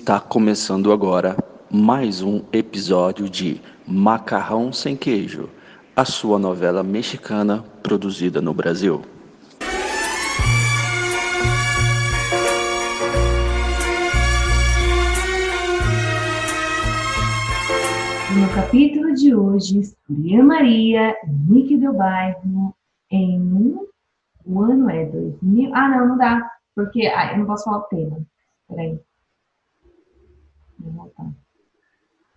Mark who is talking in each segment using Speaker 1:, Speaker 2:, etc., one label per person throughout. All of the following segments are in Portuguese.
Speaker 1: Está começando agora mais um episódio de Macarrão Sem Queijo, a sua novela mexicana produzida no Brasil.
Speaker 2: No capítulo de hoje, Surya Maria e Nick do Bairro em. O ano é 2000. Ah, não, não dá, porque. Ah, eu não posso falar o tema. Peraí. Vou voltar.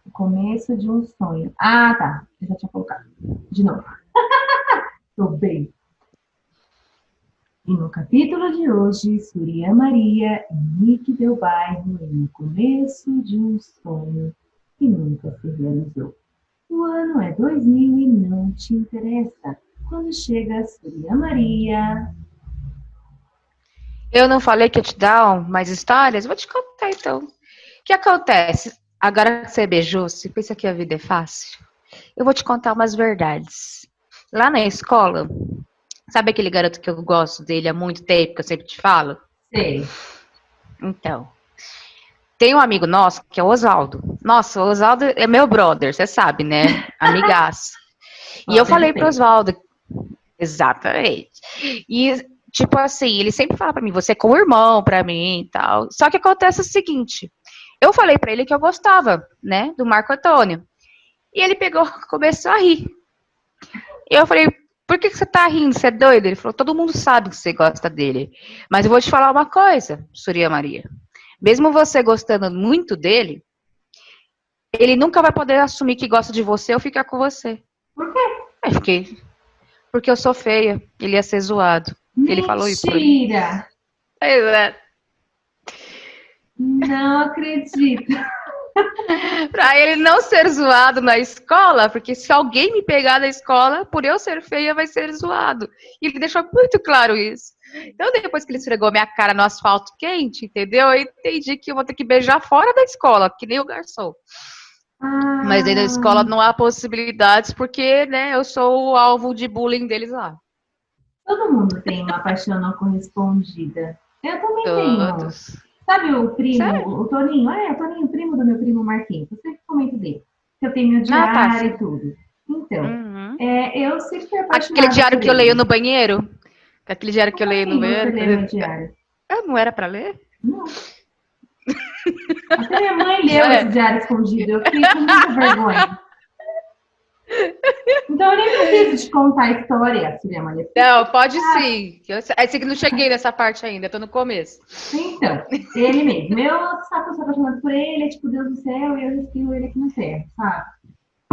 Speaker 2: O começo de um sonho. Ah, tá. Eu já tinha colocado. De novo. Tô bem. E no capítulo de hoje, Surya Maria e Nick Del Bairro em o começo de um sonho que nunca se realizou. O ano é 2000 e não te interessa. Quando chega Surya Maria.
Speaker 3: Eu não falei que ia te dar mais histórias? Vou te contar então. O que acontece? Agora que você beijou, você pensa que a vida é fácil? Eu vou te contar umas verdades. Lá na escola, sabe aquele garoto que eu gosto dele há muito tempo, que eu sempre te falo?
Speaker 2: Sei.
Speaker 3: Então, tem um amigo nosso que é o Oswaldo. Nossa, o Oswaldo é meu brother, você sabe, né? Amigaço. e eu falei pro Oswaldo. Exatamente. E, tipo assim, ele sempre fala pra mim, você é como irmão pra mim e tal. Só que acontece o seguinte: eu falei pra ele que eu gostava, né, do Marco Antônio. E ele pegou, começou a rir. E eu falei, por que, que você tá rindo? Você é doido? Ele falou, todo mundo sabe que você gosta dele. Mas eu vou te falar uma coisa, Surya Maria. Mesmo você gostando muito dele, ele nunca vai poder assumir que gosta de você ou ficar com você.
Speaker 2: Por quê?
Speaker 3: É, fiquei. Porque eu sou feia. Ele ia ser zoado. Ele falou isso.
Speaker 2: Mentira!
Speaker 3: Pois é.
Speaker 2: Não acredito.
Speaker 3: Pra ele não ser zoado na escola, porque se alguém me pegar na escola, por eu ser feia, vai ser zoado. E ele deixou muito claro isso. Então, depois que ele esfregou minha cara no asfalto quente, entendeu? Eu entendi que eu vou ter que beijar fora da escola, que nem o garçom.
Speaker 2: Ah,
Speaker 3: Mas dentro da escola não há possibilidades, porque, né, eu sou o alvo de bullying deles lá.
Speaker 2: Todo mundo tem uma paixão não correspondida. Eu também tenho. Sabe o primo,
Speaker 3: Sério?
Speaker 2: o Toninho? É, o Toninho, primo do meu primo Marquinhos. Eu sempre comento dele. Que eu tenho meu
Speaker 3: Ah, tá,
Speaker 2: diário
Speaker 3: sim.
Speaker 2: e tudo. Então,
Speaker 3: Uhum.
Speaker 2: é, eu sempre fui apaixonada
Speaker 3: Aquele diário que eu leio no banheiro? Aquele diário que eu leio no
Speaker 2: assim meu
Speaker 3: banheiro?
Speaker 2: diário?
Speaker 3: Eu não era pra ler?
Speaker 2: Não. Até minha mãe leu
Speaker 3: É.
Speaker 2: esse diário escondido. Eu fiquei com muita vergonha. Então eu nem preciso te contar a história, Surya Maria.
Speaker 3: Não, pode
Speaker 2: Ah.
Speaker 3: sim. Eu, é que não cheguei nessa parte ainda, tô no começo.
Speaker 2: Então, ele mesmo. Eu sabe sou apaixonada por ele, é tipo Deus do céu, e eu respiro ele aqui na terra, sabe?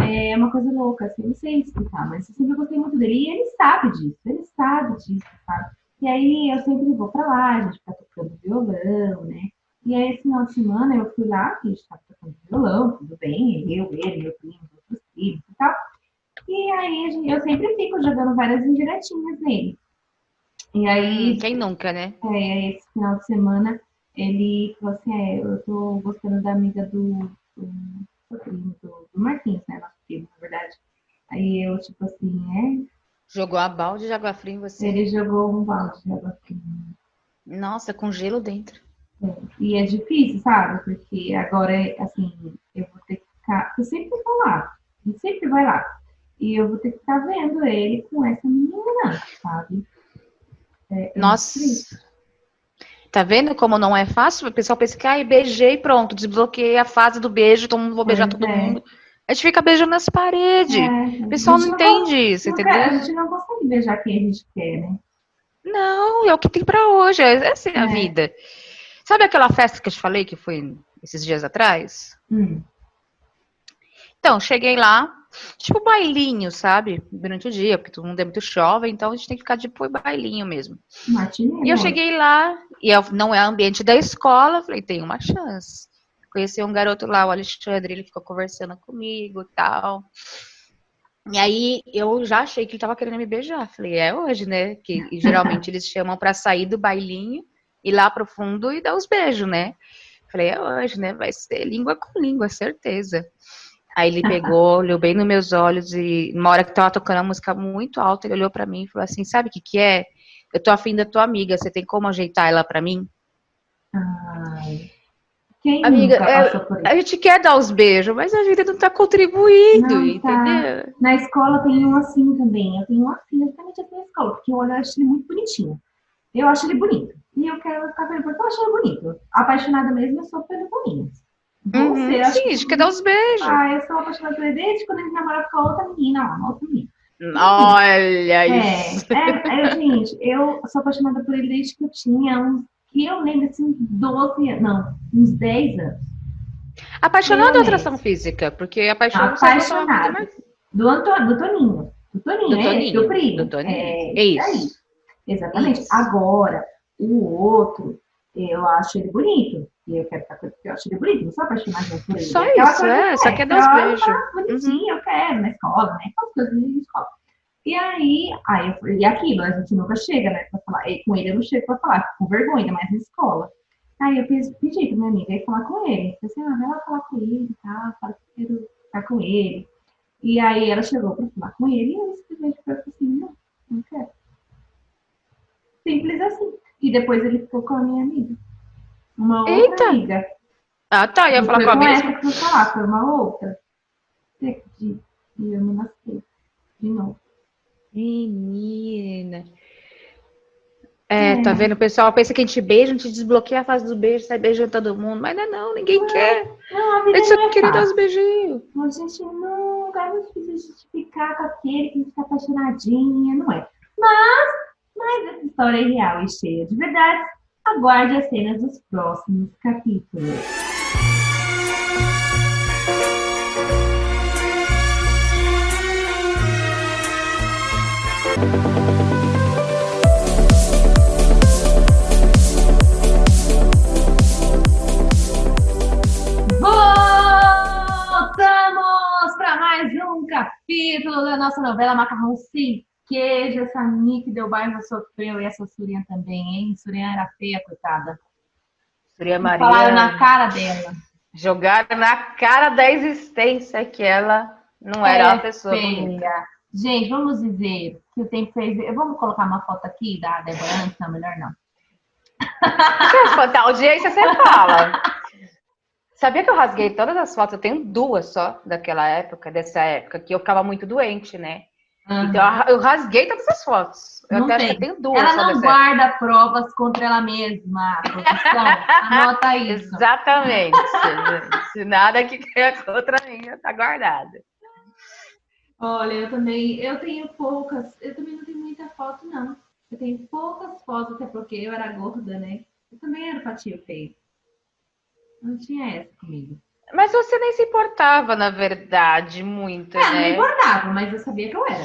Speaker 2: É uma coisa louca, assim, eu não sei explicar, mas eu sempre gostei muito dele. E ele sabe disso, ele sabe disso, sabe? E aí eu sempre vou pra lá, a gente fica tocando violão, né? E aí esse final de semana eu fui lá, a gente tava tocando violão, tudo bem, eu, ele, meu primo, e tal. E aí eu sempre fico jogando várias indiretinhas nele. E aí
Speaker 3: Hum, Quem nunca, né?
Speaker 2: é, esse final de semana, ele falou assim, é, eu tô gostando da amiga do, do, do primo, do, Marquinhos, né, nosso primo, na verdade. Aí eu, tipo assim,
Speaker 3: Jogou a balde de água fria em
Speaker 2: é,
Speaker 3: você.
Speaker 2: ele jogou um balde de água fria.
Speaker 3: Nossa, com gelo dentro.
Speaker 2: É, E é difícil, sabe? Porque agora, assim, eu vou ter que ficar, eu sempre vou lá, gente sempre vai lá. E eu vou ter que ficar vendo ele com essa menina, sabe? É, é
Speaker 3: Nossa. Tá vendo como não é fácil? O pessoal pensa que, ai, beijei, pronto, desbloqueei a fase do beijo, todo mundo vou beijar
Speaker 2: Pois
Speaker 3: todo
Speaker 2: é.
Speaker 3: mundo. A gente fica beijando nas paredes.
Speaker 2: É,
Speaker 3: O pessoal não entende isso,
Speaker 2: não
Speaker 3: entendeu?
Speaker 2: quer- a gente não consegue beijar quem a gente quer, né?
Speaker 3: Não, é o que tem pra hoje. É assim a
Speaker 2: É.
Speaker 3: vida. Sabe aquela festa que eu te falei que foi esses dias atrás?
Speaker 2: Hum.
Speaker 3: Então, cheguei lá, tipo bailinho, sabe? Durante o dia, porque todo mundo é muito jovem, então a gente tem que ficar tipo bailinho mesmo. E eu cheguei lá, e eu- não é ambiente da escola, falei, tem uma chance. Conheci um garoto lá, o Alexandre, ele ficou conversando comigo e tal. E aí eu já achei que ele tava querendo me beijar. Falei, é hoje, né? Que geralmente eles chamam pra sair do bailinho, ir lá pro fundo e dar os beijos, né? Falei, é hoje, né? Vai ser língua com língua, certeza. Aí ele pegou, olhou bem nos meus olhos e uma hora que tava tocando uma música muito alta, ele olhou pra mim e falou assim: "Sabe o que que é? Eu tô afim da tua amiga, você tem como ajeitar ela pra mim?"
Speaker 2: Ai, Quem
Speaker 3: Amiga, é-? A gente quer dar os beijos, mas a vida não tá contribuindo,
Speaker 2: Não tá.
Speaker 3: entendeu?
Speaker 2: Na escola tem um assim também. Eu tenho um assim, exatamente assim na escola, porque eu acho ele muito bonitinho. Eu acho ele bonito. E eu quero ficar com ele porque eu acho ele bonito. Apaixonada mesmo, eu sou pelas bolinhas. Você,
Speaker 3: Uhum, Sim, a
Speaker 2: que-
Speaker 3: gente quer dar os beijos.
Speaker 2: Ah, eu sou apaixonada por ele desde quando ele namora com a outra menina, lá, uma outra menina.
Speaker 3: Olha
Speaker 2: É,
Speaker 3: isso.
Speaker 2: é, é, gente, eu sou apaixonada por ele desde que eu tinha uns, que eu lembro assim, uns 12 anos, não, uns 10 anos.
Speaker 3: Apaixonada ou atração física? Porque apaixonada coisa
Speaker 2: Apaixonada.
Speaker 3: mais-
Speaker 2: Do, Anto, do Toninho. Do Toninho,
Speaker 3: Do
Speaker 2: né?
Speaker 3: Toninho,
Speaker 2: Do primo.
Speaker 3: do Toninho.
Speaker 2: É,
Speaker 3: É isso.
Speaker 2: aí. Exatamente.
Speaker 3: Isso.
Speaker 2: Agora, o outro, eu acho ele bonito. E eu quero ficar com ele porque eu acho ele bonito. Não sou apaixonada por ele.
Speaker 3: Só
Speaker 2: Aquela
Speaker 3: isso, é,
Speaker 2: que
Speaker 3: só
Speaker 2: é,
Speaker 3: quer dar
Speaker 2: acho
Speaker 3: beijos.
Speaker 2: Bonitinho, eu quero, na escola, né? Aquelas coisas de escola. E aí, aí eu, e aquilo, a gente nunca chega, né, pra falar. E com ele eu não chego pra falar, com vergonha, mais na escola. Aí eu pedi, pedi pra minha amiga ir falar com ele. Eu falei assim, ah, vai lá falar com ele, tá? Fala que eu quero ficar com ele. E aí ela chegou pra falar com ele e eu simplesmente falei assim, não, não quero. Simples assim. E depois ele ficou com a minha amiga. Uma outra
Speaker 3: Eita!
Speaker 2: amiga.
Speaker 3: Ah, tá, ia
Speaker 2: Não
Speaker 3: falar com a mesma.
Speaker 2: essa que eu falar, foi uma outra. E eu me lasquei. De novo.
Speaker 3: Menina. É,
Speaker 2: É.
Speaker 3: tá vendo? O pessoal pensa que a gente beija, a gente desbloqueia a fase dos beijos, sai beijando todo mundo. Mas não é não, ninguém quer.
Speaker 2: Não, a
Speaker 3: A
Speaker 2: vida
Speaker 3: gente só
Speaker 2: não é
Speaker 3: queria dar os beijinhos.
Speaker 2: A gente nunca é difícil justificar com aquele que fica apaixonadinha, não é? Mas, mas essa história é real e cheia de verdade. Aguarde as cenas dos próximos capítulos. Voltamos para mais um capítulo da nossa novela Macarrão Sem Queijo. Essa Nick deu bairro sofreu e essa Surian também, hein? Surian era feia, coitada.
Speaker 3: Surya
Speaker 2: Falaram na
Speaker 3: Maria
Speaker 2: cara dela.
Speaker 3: jogaram na cara da existência que ela não era
Speaker 2: É
Speaker 3: uma pessoa
Speaker 2: feia.
Speaker 3: bonita.
Speaker 2: Gente, vamos dizer que o tempo fez. Vamos colocar uma foto aqui da Débora antes? Não, melhor não.
Speaker 3: A audiência, você fala. Sabia que eu rasguei todas as fotos? Eu tenho duas só daquela época, dessa época, que eu ficava muito doente, né? Então eu- rasguei todas as fotos. Eu
Speaker 2: Não
Speaker 3: até
Speaker 2: tem.
Speaker 3: duas
Speaker 2: ela não guarda provas contra ela mesma. Anota isso.
Speaker 3: Exatamente. Se nada que é contra mim, tá guardado.
Speaker 2: Olha, eu também, eu tenho poucas, eu também não tenho muita foto, não. Eu tenho poucas fotos, até porque eu era gorda, né? Eu também era patinho feio. Não tinha essa comigo.
Speaker 3: Mas você nem se importava, na verdade, muito,
Speaker 2: É, não me
Speaker 3: né?
Speaker 2: importava, mas eu sabia que eu era.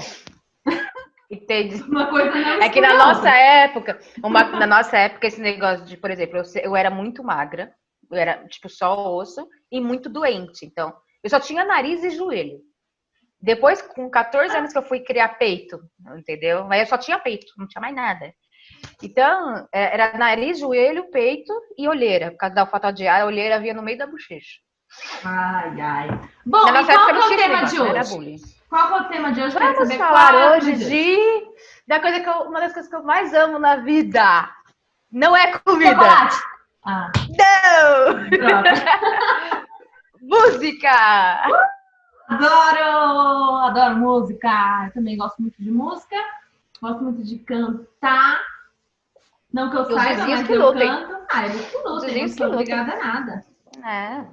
Speaker 3: Entende?
Speaker 2: Uma coisa não
Speaker 3: É que na nossa época, uma- na nossa época, esse negócio de, por exemplo, eu, eu era muito magra, eu era tipo só osso e muito doente. Então, eu só tinha nariz e joelho. Depois, com 14 anos que eu fui criar peito, entendeu? Mas eu só tinha peito, não tinha mais nada. Então, é, era nariz, joelho, peito e olheira. Por causa da ar, a olheira vinha no meio da bochecha.
Speaker 2: Ai, ai. Bom,
Speaker 3: Na
Speaker 2: e
Speaker 3: nossa
Speaker 2: qual
Speaker 3: não
Speaker 2: é o tema de hoje? Qual é o tema de hoje?
Speaker 3: Vamos
Speaker 2: saber
Speaker 3: falar
Speaker 2: é
Speaker 3: hoje de da coisa que eu, uma das coisas que eu mais amo na vida. Não é comida.
Speaker 2: Chocolate. Ah,
Speaker 3: Não! Música!
Speaker 2: Adoro! Adoro música. Eu também gosto muito de música. Gosto muito de cantar. Não que eu
Speaker 3: os
Speaker 2: saiba, mas
Speaker 3: que
Speaker 2: eu
Speaker 3: lutem.
Speaker 2: canto. Ah, eles que lutem. Não sou
Speaker 3: que lutem.
Speaker 2: obrigada a nada.
Speaker 3: É.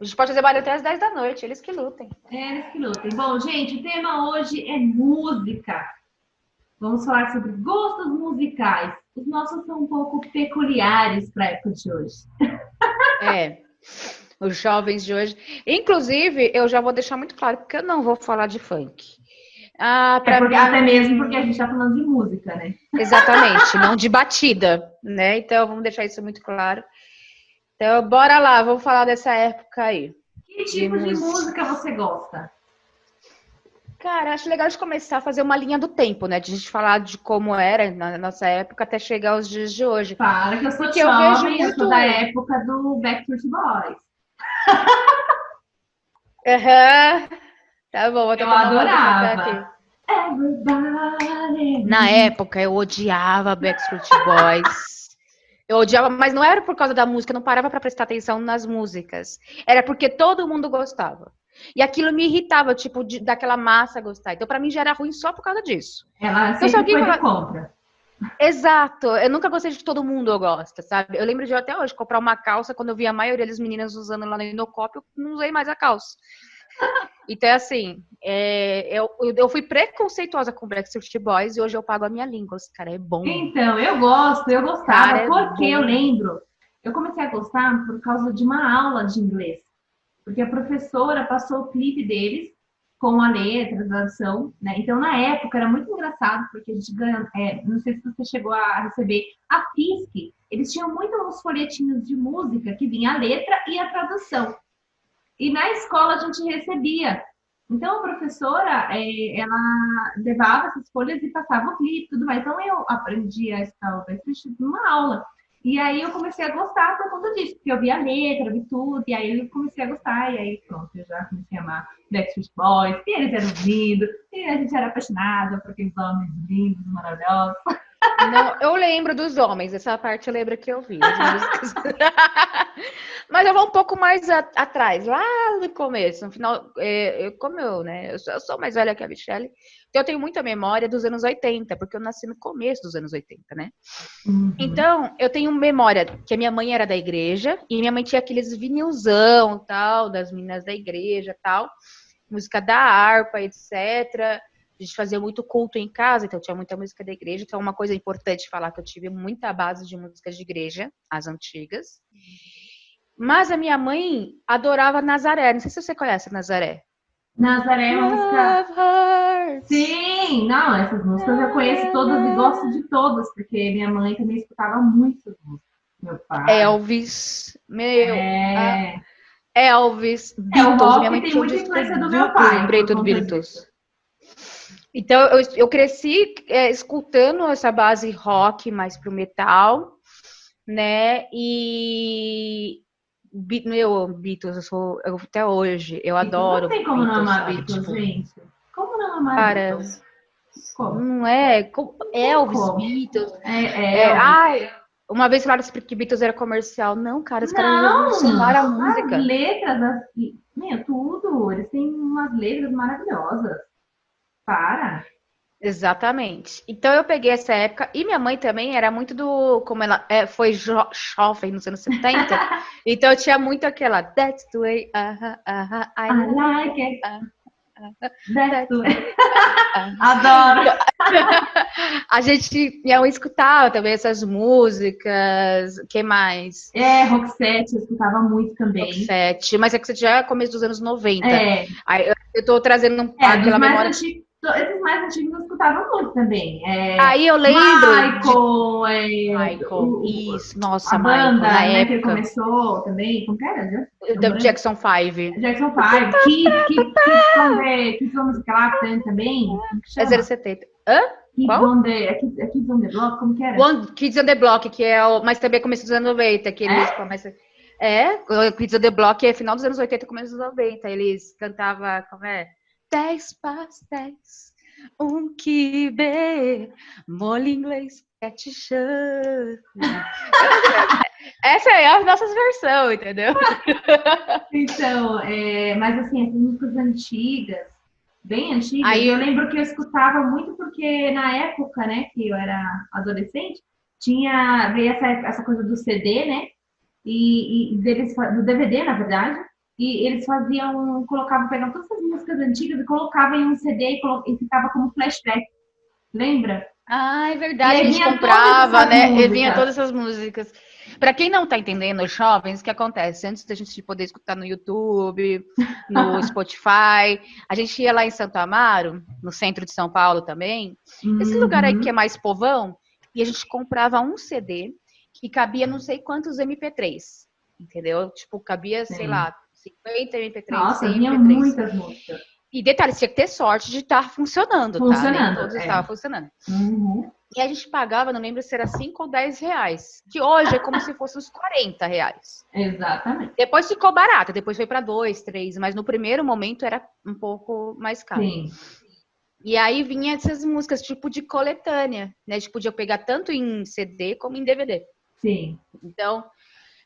Speaker 3: A gente pode fazer barulho até às 10 da noite, eles que lutem.
Speaker 2: É, eles que lutem. Bom, gente, o tema hoje é música. Vamos falar sobre gostos musicais. Os nossos são um pouco peculiares para a época de hoje.
Speaker 3: É. Os jovens de hoje. Inclusive, eu já vou deixar muito claro, porque eu não vou falar de funk. Ah,
Speaker 2: É porque-
Speaker 3: mim-
Speaker 2: até mesmo porque a gente está falando de música, né?
Speaker 3: Exatamente, não de batida, né? Então vamos deixar isso muito claro. Então, bora lá, vamos falar dessa época aí.
Speaker 2: Que tipo de
Speaker 3: música.
Speaker 2: música você gosta?
Speaker 3: Cara, acho legal de começar a fazer uma linha do tempo, né? De a gente falar de como era na nossa época até chegar aos dias de hoje.
Speaker 2: Para que eu sou
Speaker 3: Porque eu
Speaker 2: jovem,
Speaker 3: vejo
Speaker 2: eu sou
Speaker 3: muito-
Speaker 2: da época do Backstreet Boys.
Speaker 3: Aham. Tá bom, vou
Speaker 2: Eu adorava. Everybody.
Speaker 3: Na época, eu odiava Backstreet Boys. Eu odiava, mas não era por causa da música, eu não parava para prestar atenção nas músicas. Era porque todo mundo gostava. E aquilo me irritava, tipo, de, daquela massa gostar. Então, para mim, já era ruim só por causa disso.
Speaker 2: Ela então, sempre foi fala... contra.
Speaker 3: Exato. Eu nunca gostei de todo mundo eu gosto, sabe? Eu lembro de até hoje comprar uma calça quando eu vi a maioria das meninas usando lá no Inocop, eu não usei mais a calça. Então, assim, é, eu, eu fui preconceituosa com Backstreet Boys e hoje eu pago a minha língua. Esse cara é bom.
Speaker 2: Então, eu gosto, eu gostava, é porque é eu lembro, eu comecei a gostar por causa de uma aula de inglês. Porque a professora passou o clipe deles com a letra, a tradução, né? Então, na época, era muito engraçado, porque a gente ganha, é, não sei se você chegou a receber, a FISC, eles tinham muitos folhetinhos de música que vinha a letra e a tradução. E na escola a gente recebia. Então, a professora, é, ela levava essas folhas e passava o clipe tudo mais. Então, eu aprendi a escala numa aula. E aí eu comecei a gostar por conta disso, porque eu vi a letra, vi tudo, e aí eu comecei a gostar, e aí pronto, eu já comecei a amar Backstreet Boys, e eles eram lindos, e a gente era apaixonada por aqueles homens lindos, maravilhosos.
Speaker 3: Não, eu lembro dos homens, essa parte eu lembro que eu vi. Mas eu vou um pouco mais a, atrás, lá no começo, no final, é, eu, como eu, né? Eu sou, eu sou, mais velha que a Michelle, então eu tenho muita memória dos anos 80, porque eu nasci no começo dos anos 80, né? Uhum. Então, eu tenho memória que a minha mãe era da igreja, e minha mãe tinha aqueles vinilzão, tal, das meninas da igreja, tal, música da harpa, etc., a gente fazia muito culto em casa, então tinha muita música da igreja. Então, uma coisa importante falar que eu tive muita base de músicas de igreja, as antigas. Mas a minha mãe adorava Nazaré. Não sei se você conhece Nazaré.
Speaker 2: Nazaré é uma música. Sim, não, essas músicas eu conheço todas e gosto de todas, porque minha mãe também escutava muito músicas. Meu pai.
Speaker 3: Elvis, meu. É. Elvis,
Speaker 2: Beatles. É, o rock minha mãe tem muita influência do meu pai.
Speaker 3: Lembrei tudo Beatles. Então, eu, eu cresci é, escutando essa base rock mais pro metal, né? E meu, Beatles, eu sou eu, até hoje, eu adoro.
Speaker 2: Não tem como Beatles, não amar? Beatles, tipo, gente. Como não amar cara, Beatles?
Speaker 3: Como? Não é? Como, Elvis, como? Beatles.
Speaker 2: É, é, é
Speaker 3: ai, uma vez falaram que Beatles era comercial. Não, cara, os caras revolucionaram a música.
Speaker 2: As letras, as, meu, tudo. Eles têm umas letras maravilhosas. Para.
Speaker 3: Exatamente. Então eu peguei essa época e minha mãe também era muito do, como ela é, foi jovem nos anos 70, então eu tinha muito aquela That's the way, uh -huh, uh -huh, I,
Speaker 2: I like it. Uh, That's the way. Adoro.
Speaker 3: A gente, minha mãe escutava também essas músicas. que mais?
Speaker 2: É, Roxette, eu escutava muito também.
Speaker 3: Roxette, mas é que você já é começo dos anos 90. É. Aí eu, tô trazendo um, é, aquela memória.
Speaker 2: Antigos esses mais antigos eu escutava muito também. É,
Speaker 3: Aí eu lembro.
Speaker 2: Michael,
Speaker 3: de... é, Michael, o, isso, nossa,
Speaker 2: a
Speaker 3: Michael,
Speaker 2: banda, na né, época. que começou também, como que era?
Speaker 3: Do Jackson 5.
Speaker 2: Jackson 5, Kids, Kids, Kids on the Clapton também.
Speaker 3: É 070. Hã?
Speaker 2: Kids Qual? on the, é Kids, é Kids on the Block, como que era? One,
Speaker 3: Kids on the Block, que é o, mas também começou dos anos 90, que eles é? começam... É, Kids on the Block é final dos anos 80, começo dos 90, eles cantavam, como é? Dez pastéis, um quibe, molho inglês, ketchup. Essa é a nossa versão, entendeu?
Speaker 2: Então, é, mas assim, as músicas antigas, bem antigas, Aí, eu lembro que eu escutava muito porque na época, né, que eu era adolescente, tinha, veio essa, essa coisa do CD, né, e, e deles, do DVD, na verdade, e eles faziam, colocavam, pegavam todas as músicas antigas e colocavam em um CD e, e ficava como flashback. Lembra?
Speaker 3: Ah, é verdade, a gente comprava, né? E vinha todas essas músicas. Para quem não tá entendendo, os jovens, o que acontece? Antes da gente poder escutar no YouTube, no Spotify, a gente ia lá em Santo Amaro, no centro de São Paulo também. Uhum. Esse lugar aí que é mais povão, e a gente comprava um CD que cabia não sei quantos MP3. Entendeu? Tipo, cabia, Sim. sei lá, 50 MP3,
Speaker 2: Nossa, 100 MP3. muitas músicas.
Speaker 3: E detalhe, tinha que ter sorte de estar funcionando,
Speaker 2: funcionando
Speaker 3: tá? Nem
Speaker 2: todos
Speaker 3: é. estavam funcionando.
Speaker 2: Uhum.
Speaker 3: E a gente pagava, não lembro se era 5 ou 10 reais. Que hoje é como se fosse uns 40 reais.
Speaker 2: Exatamente.
Speaker 3: Depois ficou barato, depois foi para 2, 3, mas no primeiro momento era um pouco mais caro. Sim. E aí vinha essas músicas tipo de coletânea, né? A gente podia pegar tanto em CD como em DVD.
Speaker 2: Sim.
Speaker 3: Então,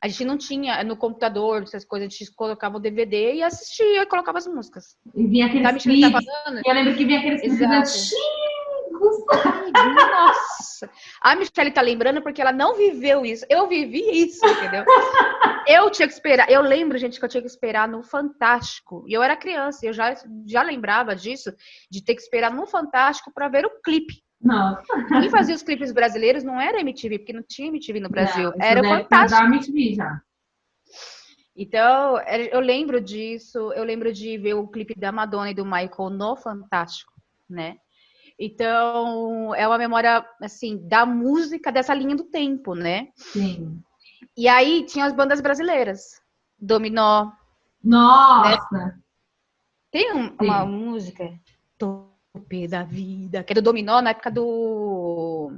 Speaker 3: a gente não tinha no computador essas coisas, a gente colocava o DVD e assistia, colocava as músicas.
Speaker 2: E vinha aqueles
Speaker 3: Tá, tá
Speaker 2: clipes.
Speaker 3: falando?
Speaker 2: Eu lembro que vinha aqueles clipes antigos.
Speaker 3: Nossa! A Michelle tá lembrando porque ela não viveu isso. Eu vivi isso, entendeu? Eu tinha que esperar. Eu lembro, gente, que eu tinha que esperar no Fantástico. E eu era criança, eu já, já lembrava disso, de ter que esperar no Fantástico para ver o clipe.
Speaker 2: Nossa.
Speaker 3: Quem fazia os clipes brasileiros não era MTV, porque não tinha MTV no Brasil.
Speaker 2: Não,
Speaker 3: era o
Speaker 2: deve
Speaker 3: Fantástico.
Speaker 2: MTV já.
Speaker 3: Então, eu lembro disso, eu lembro de ver o clipe da Madonna e do Michael no Fantástico, né? Então, é uma memória, assim, da música dessa linha do tempo, né?
Speaker 2: Sim.
Speaker 3: E aí tinha as bandas brasileiras. Dominó.
Speaker 2: Nossa.
Speaker 3: Tem um- uma música, Tope da Vida, que é do Dominó na época do.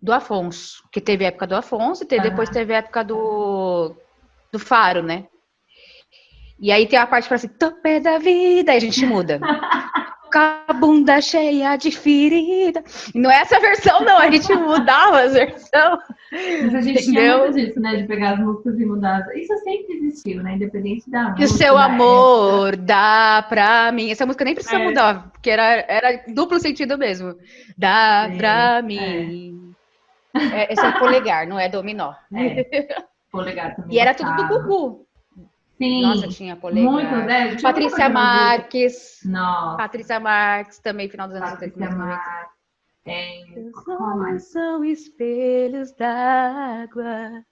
Speaker 3: Do Afonso. Que teve a época do Afonso e teve-
Speaker 2: Aham.
Speaker 3: depois teve a época do. Do Faro, né? E aí tem a parte que fala assim, tope da vida, aí a gente muda. A bunda cheia de ferida. Não é essa versão, não, a gente mudava as versões.
Speaker 2: Mas a gente
Speaker 3: Entendeu?
Speaker 2: tinha muito disso, né? De pegar as músicas e mudar. Isso sempre existiu, né? Independente da
Speaker 3: E o
Speaker 2: música,
Speaker 3: seu
Speaker 2: da
Speaker 3: amor dá pra mim. Essa música nem precisa
Speaker 2: É.
Speaker 3: mudar, porque era, era duplo sentido mesmo. Dá
Speaker 2: É,
Speaker 3: pra mim. É, esse é polegar, não é dominó.
Speaker 2: É. Polegar também.
Speaker 3: E era tudo do. Gugu.
Speaker 2: Sim.
Speaker 3: Nossa, tinha polegar.
Speaker 2: muito, né? Tinha
Speaker 3: Patrícia Marques.
Speaker 2: Nossa.
Speaker 3: Patrícia Marques, também, final dos anos
Speaker 2: Patrícia
Speaker 3: 70.
Speaker 2: Marques. É,
Speaker 3: Os olhos são espelhos d'água.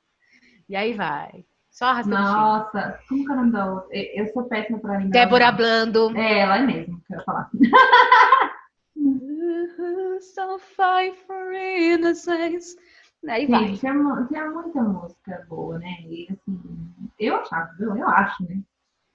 Speaker 3: E aí vai. Só arrastando.
Speaker 2: Nossa, como que é o nome da outra? Eu eu sou péssima pra lembrar.
Speaker 3: Débora. Blando.
Speaker 2: É, ela é mesmo, que eu ia falar.
Speaker 3: So fight for innocence. Aí vai.
Speaker 2: Sim, tinha, mu- tinha muita música boa, né? E assim, eu achava, eu acho, né?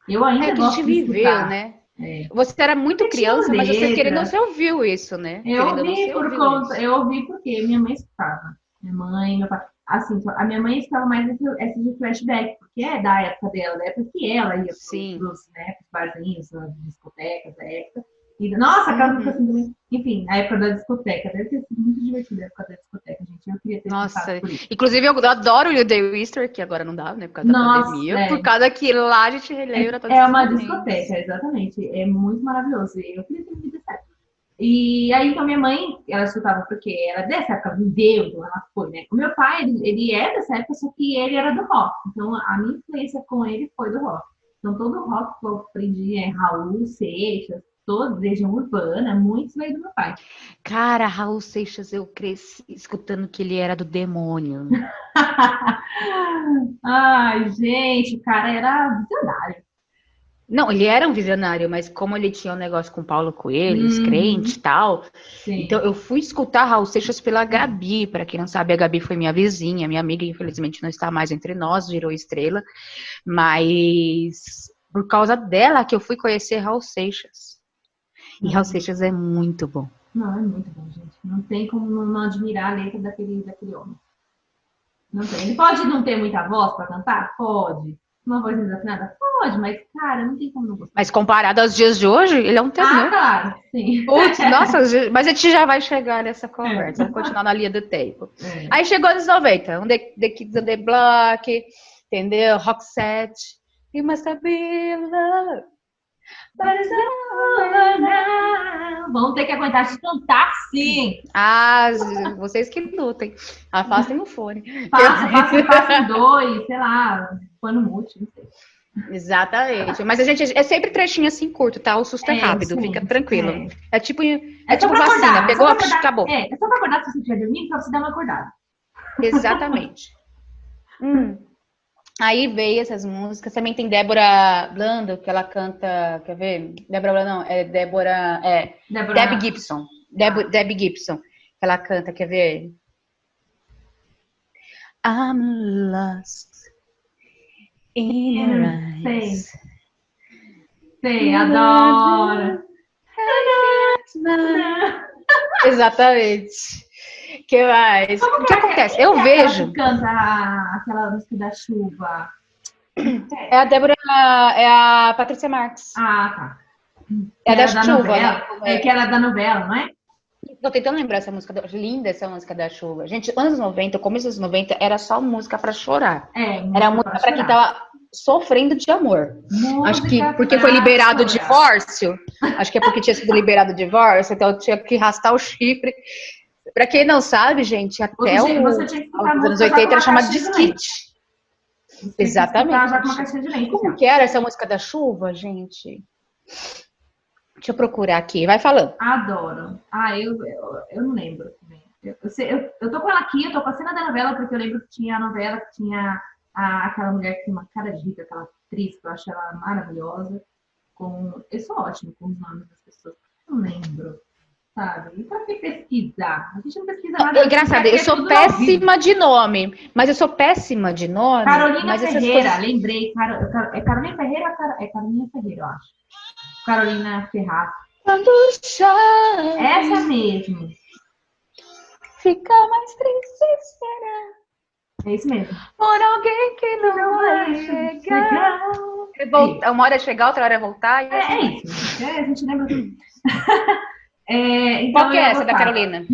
Speaker 2: Eu ainda
Speaker 3: É que a gente viveu, né?
Speaker 2: É.
Speaker 3: Você era muito criança, mas você querendo você ouviu isso, né?
Speaker 2: Eu
Speaker 3: Querendo
Speaker 2: ouvi por conta,
Speaker 3: isso.
Speaker 2: eu ouvi porque minha mãe escutava. Minha mãe, meu pai. Assim, a minha mãe escutava mais esse de flashback, porque é da época dela, da época que ela ia
Speaker 3: Sim.
Speaker 2: pros, né, pros barzinhos, nas discotecas da época. E, nossa, aquela
Speaker 3: Uhum.
Speaker 2: assim também. Enfim, a época da discoteca. Deve ter sido muito divertida a época da discoteca, gente. Eu queria ter
Speaker 3: Nossa. Inclusive, eu adoro o The Easter, que agora não dá, né? Por causa da
Speaker 2: Nossa,
Speaker 3: pandemia.
Speaker 2: é.
Speaker 3: Por causa que lá a gente relembra todos
Speaker 2: É
Speaker 3: os
Speaker 2: uma discoteca, exatamente. É muito maravilhoso. E eu queria ter vivido essa época. E aí, então, minha mãe, ela escutava porque ela dessa época viveu, então ela foi, né? O meu pai, ele, ele é dessa época, só que ele era do rock. Então, a minha influência com ele foi do rock. Então, todo o rock que eu aprendi é Raul, Seixas, todo, Legião Urbana, muitos veio do meu pai.
Speaker 3: Cara, Raul Seixas, eu cresci escutando que ele era do demônio.
Speaker 2: Ai, gente, o cara era visionário.
Speaker 3: Não, ele era um visionário, mas como ele tinha um negócio com Paulo Coelho, os
Speaker 2: Uhum.
Speaker 3: crentes e tal,
Speaker 2: Sim.
Speaker 3: então eu fui escutar Raul Seixas pela Gabi. Pra quem não sabe, a Gabi foi minha vizinha, minha amiga, infelizmente não está mais entre nós, virou estrela, mas por causa dela que eu fui conhecer Raul Seixas. E Raul. Seixas é muito bom.
Speaker 2: Não, é muito bom, gente. Não tem como não, admirar a letra daquele, daquele homem. Não tem. Ele pode não ter muita voz pra cantar? Pode. Uma voz desafinada? Pode, mas, cara, não tem como não gostar.
Speaker 3: Mas comparado aos dias de hoje, ele é um
Speaker 2: Ah,
Speaker 3: tenor.
Speaker 2: claro, sim.
Speaker 3: Putz, nossa, mas a gente já vai chegar nessa conversa, vamos continuar na linha do tempo.
Speaker 2: É.
Speaker 3: Aí chegou anos 90, um The, the Kids on the Block, entendeu? Roxette. You must have been love.
Speaker 2: Vamos ter que aguentar de cantar, sim.
Speaker 3: Ah, vocês que lutem. Afastem o fone.
Speaker 2: Faça, faça, faça dois, sei lá, põe no mute, não sei.
Speaker 3: Exatamente. Mas a gente é sempre trechinho assim curto, tá? O susto é,
Speaker 2: É,
Speaker 3: rápido,
Speaker 2: sim,
Speaker 3: fica tranquilo.
Speaker 2: é.
Speaker 3: É, tipo, é,
Speaker 2: É
Speaker 3: tipo vacina,
Speaker 2: acordar,
Speaker 3: pegou,
Speaker 2: é só pra acordar.
Speaker 3: acabou.
Speaker 2: É, é só pra acordar se você estiver dormindo, pra você dar uma acordada.
Speaker 3: Exatamente. Hum. Aí veio essas músicas. Também tem Débora Blando, que ela canta. Quer ver? Débora Blando, não. É Débora. É.
Speaker 2: Débora,
Speaker 3: Debbie Gibson. Deb, Debbie Gibson. Que ela canta, quer ver? I'm lost in your eyes.
Speaker 2: Sei, adoro.
Speaker 3: Exatamente. Que mais? O que acontece? Eu
Speaker 2: Quem é
Speaker 3: vejo.
Speaker 2: que canta aquela música da chuva.
Speaker 3: É a Débora. É a Patrícia Marques.
Speaker 2: Ah, tá.
Speaker 3: É da
Speaker 2: era
Speaker 3: chuva,
Speaker 2: novela.
Speaker 3: né?
Speaker 2: É que era da novela, não é?
Speaker 3: tô tentando lembrar essa música, da- linda essa música da chuva. Gente, anos 90, começo dos 90, era só música pra chorar.
Speaker 2: É,
Speaker 3: Era música pra quem tava sofrendo de amor. Acho que
Speaker 2: Música
Speaker 3: porque
Speaker 2: pra
Speaker 3: foi liberado o divórcio, acho que é porque tinha sido liberado o divórcio, então eu tinha que arrastar o chifre. Pra quem não sabe, gente, até o, os anos
Speaker 2: música já
Speaker 3: 80
Speaker 2: com
Speaker 3: era
Speaker 2: uma
Speaker 3: chamado de skit. Exatamente. Como
Speaker 2: ó.
Speaker 3: que era essa música da chuva, gente? Deixa eu procurar aqui, vai falando.
Speaker 2: Adoro. Ah, eu, eu, eu não lembro. também. Eu, eu, eu, tô com ela aqui, eu tô com a cena da novela, porque eu lembro que tinha a novela que tinha a- aquela mulher que tem uma cara de rica, aquela atriz, que eu acho ela maravilhosa. Com, eu sou ótimo com os nomes das pessoas. Não lembro. Sabe? E pra que pesquisar? A gente não pesquisa nada.
Speaker 3: É engraçado, eu
Speaker 2: é
Speaker 3: sou péssima de nome, mas eu sou péssima de nome.
Speaker 2: Carolina Ferreira,
Speaker 3: coisas-
Speaker 2: lembrei. Caro- Car- é Carolina Ferreira? É Carolina Ferreira, eu acho. Carolina Ferraz. Essa mesmo.
Speaker 3: fica mais triste será
Speaker 2: É isso mesmo.
Speaker 3: por alguém que não vai chegar. Volta- Uma hora é chegar, outra hora é voltar.
Speaker 2: É,
Speaker 3: assim
Speaker 2: é isso. É, a gente lembra tudo. É, então
Speaker 3: Qual que é essa da. Carolina?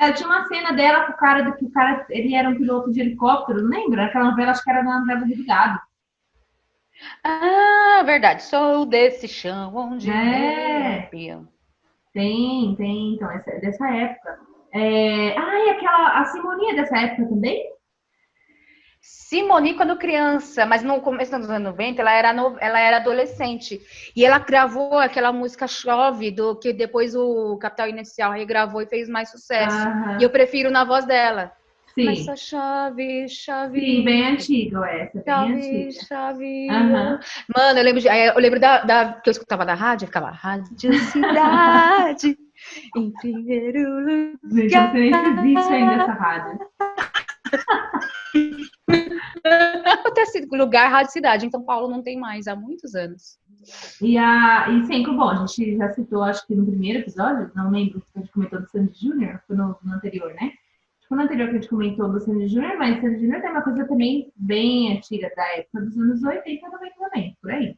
Speaker 2: É, tinha uma cena dela com o cara, do que o cara, ele era um piloto de helicóptero, não lembra? Aquela novela, acho que era na novela do Ligado.
Speaker 3: Ah, verdade. Sou desse chão onde
Speaker 2: É.
Speaker 3: é.
Speaker 2: Tem, tem, então, essa, é dessa época. É... Ah, e aquela, a Simonia é dessa época também?
Speaker 3: Simone quando criança, mas no começo dos anos 90 ela era, no- ela era adolescente. E ela gravou aquela música Chove, do que depois o Capital Inicial regravou e fez mais sucesso.
Speaker 2: Aham.
Speaker 3: E eu prefiro na voz dela. Mas
Speaker 2: Sim,
Speaker 3: só chove, chove.
Speaker 2: sim, bem antigo essa, bem
Speaker 3: Chove,
Speaker 2: antiga.
Speaker 3: chove.
Speaker 2: Aham.
Speaker 3: Mano, eu lembro, de, eu lembro da, da- que eu escutava da rádio, ficava Rádio Cidade, em primeiro lugar.
Speaker 2: Gente, se existe ainda essa rádio.
Speaker 3: Esse lugar, Rádio Cidade, em São Paulo não tem mais há muitos anos.
Speaker 2: E, a, e sempre, bom, a gente já citou, acho que no primeiro episódio, não lembro se a gente comentou do Sandy Júnior, foi no, no anterior, né? Foi no anterior que a gente comentou do Sandy Júnior, mas Sandy Júnior tem uma coisa também bem antiga, da época dos anos 80 e 90 também, por aí.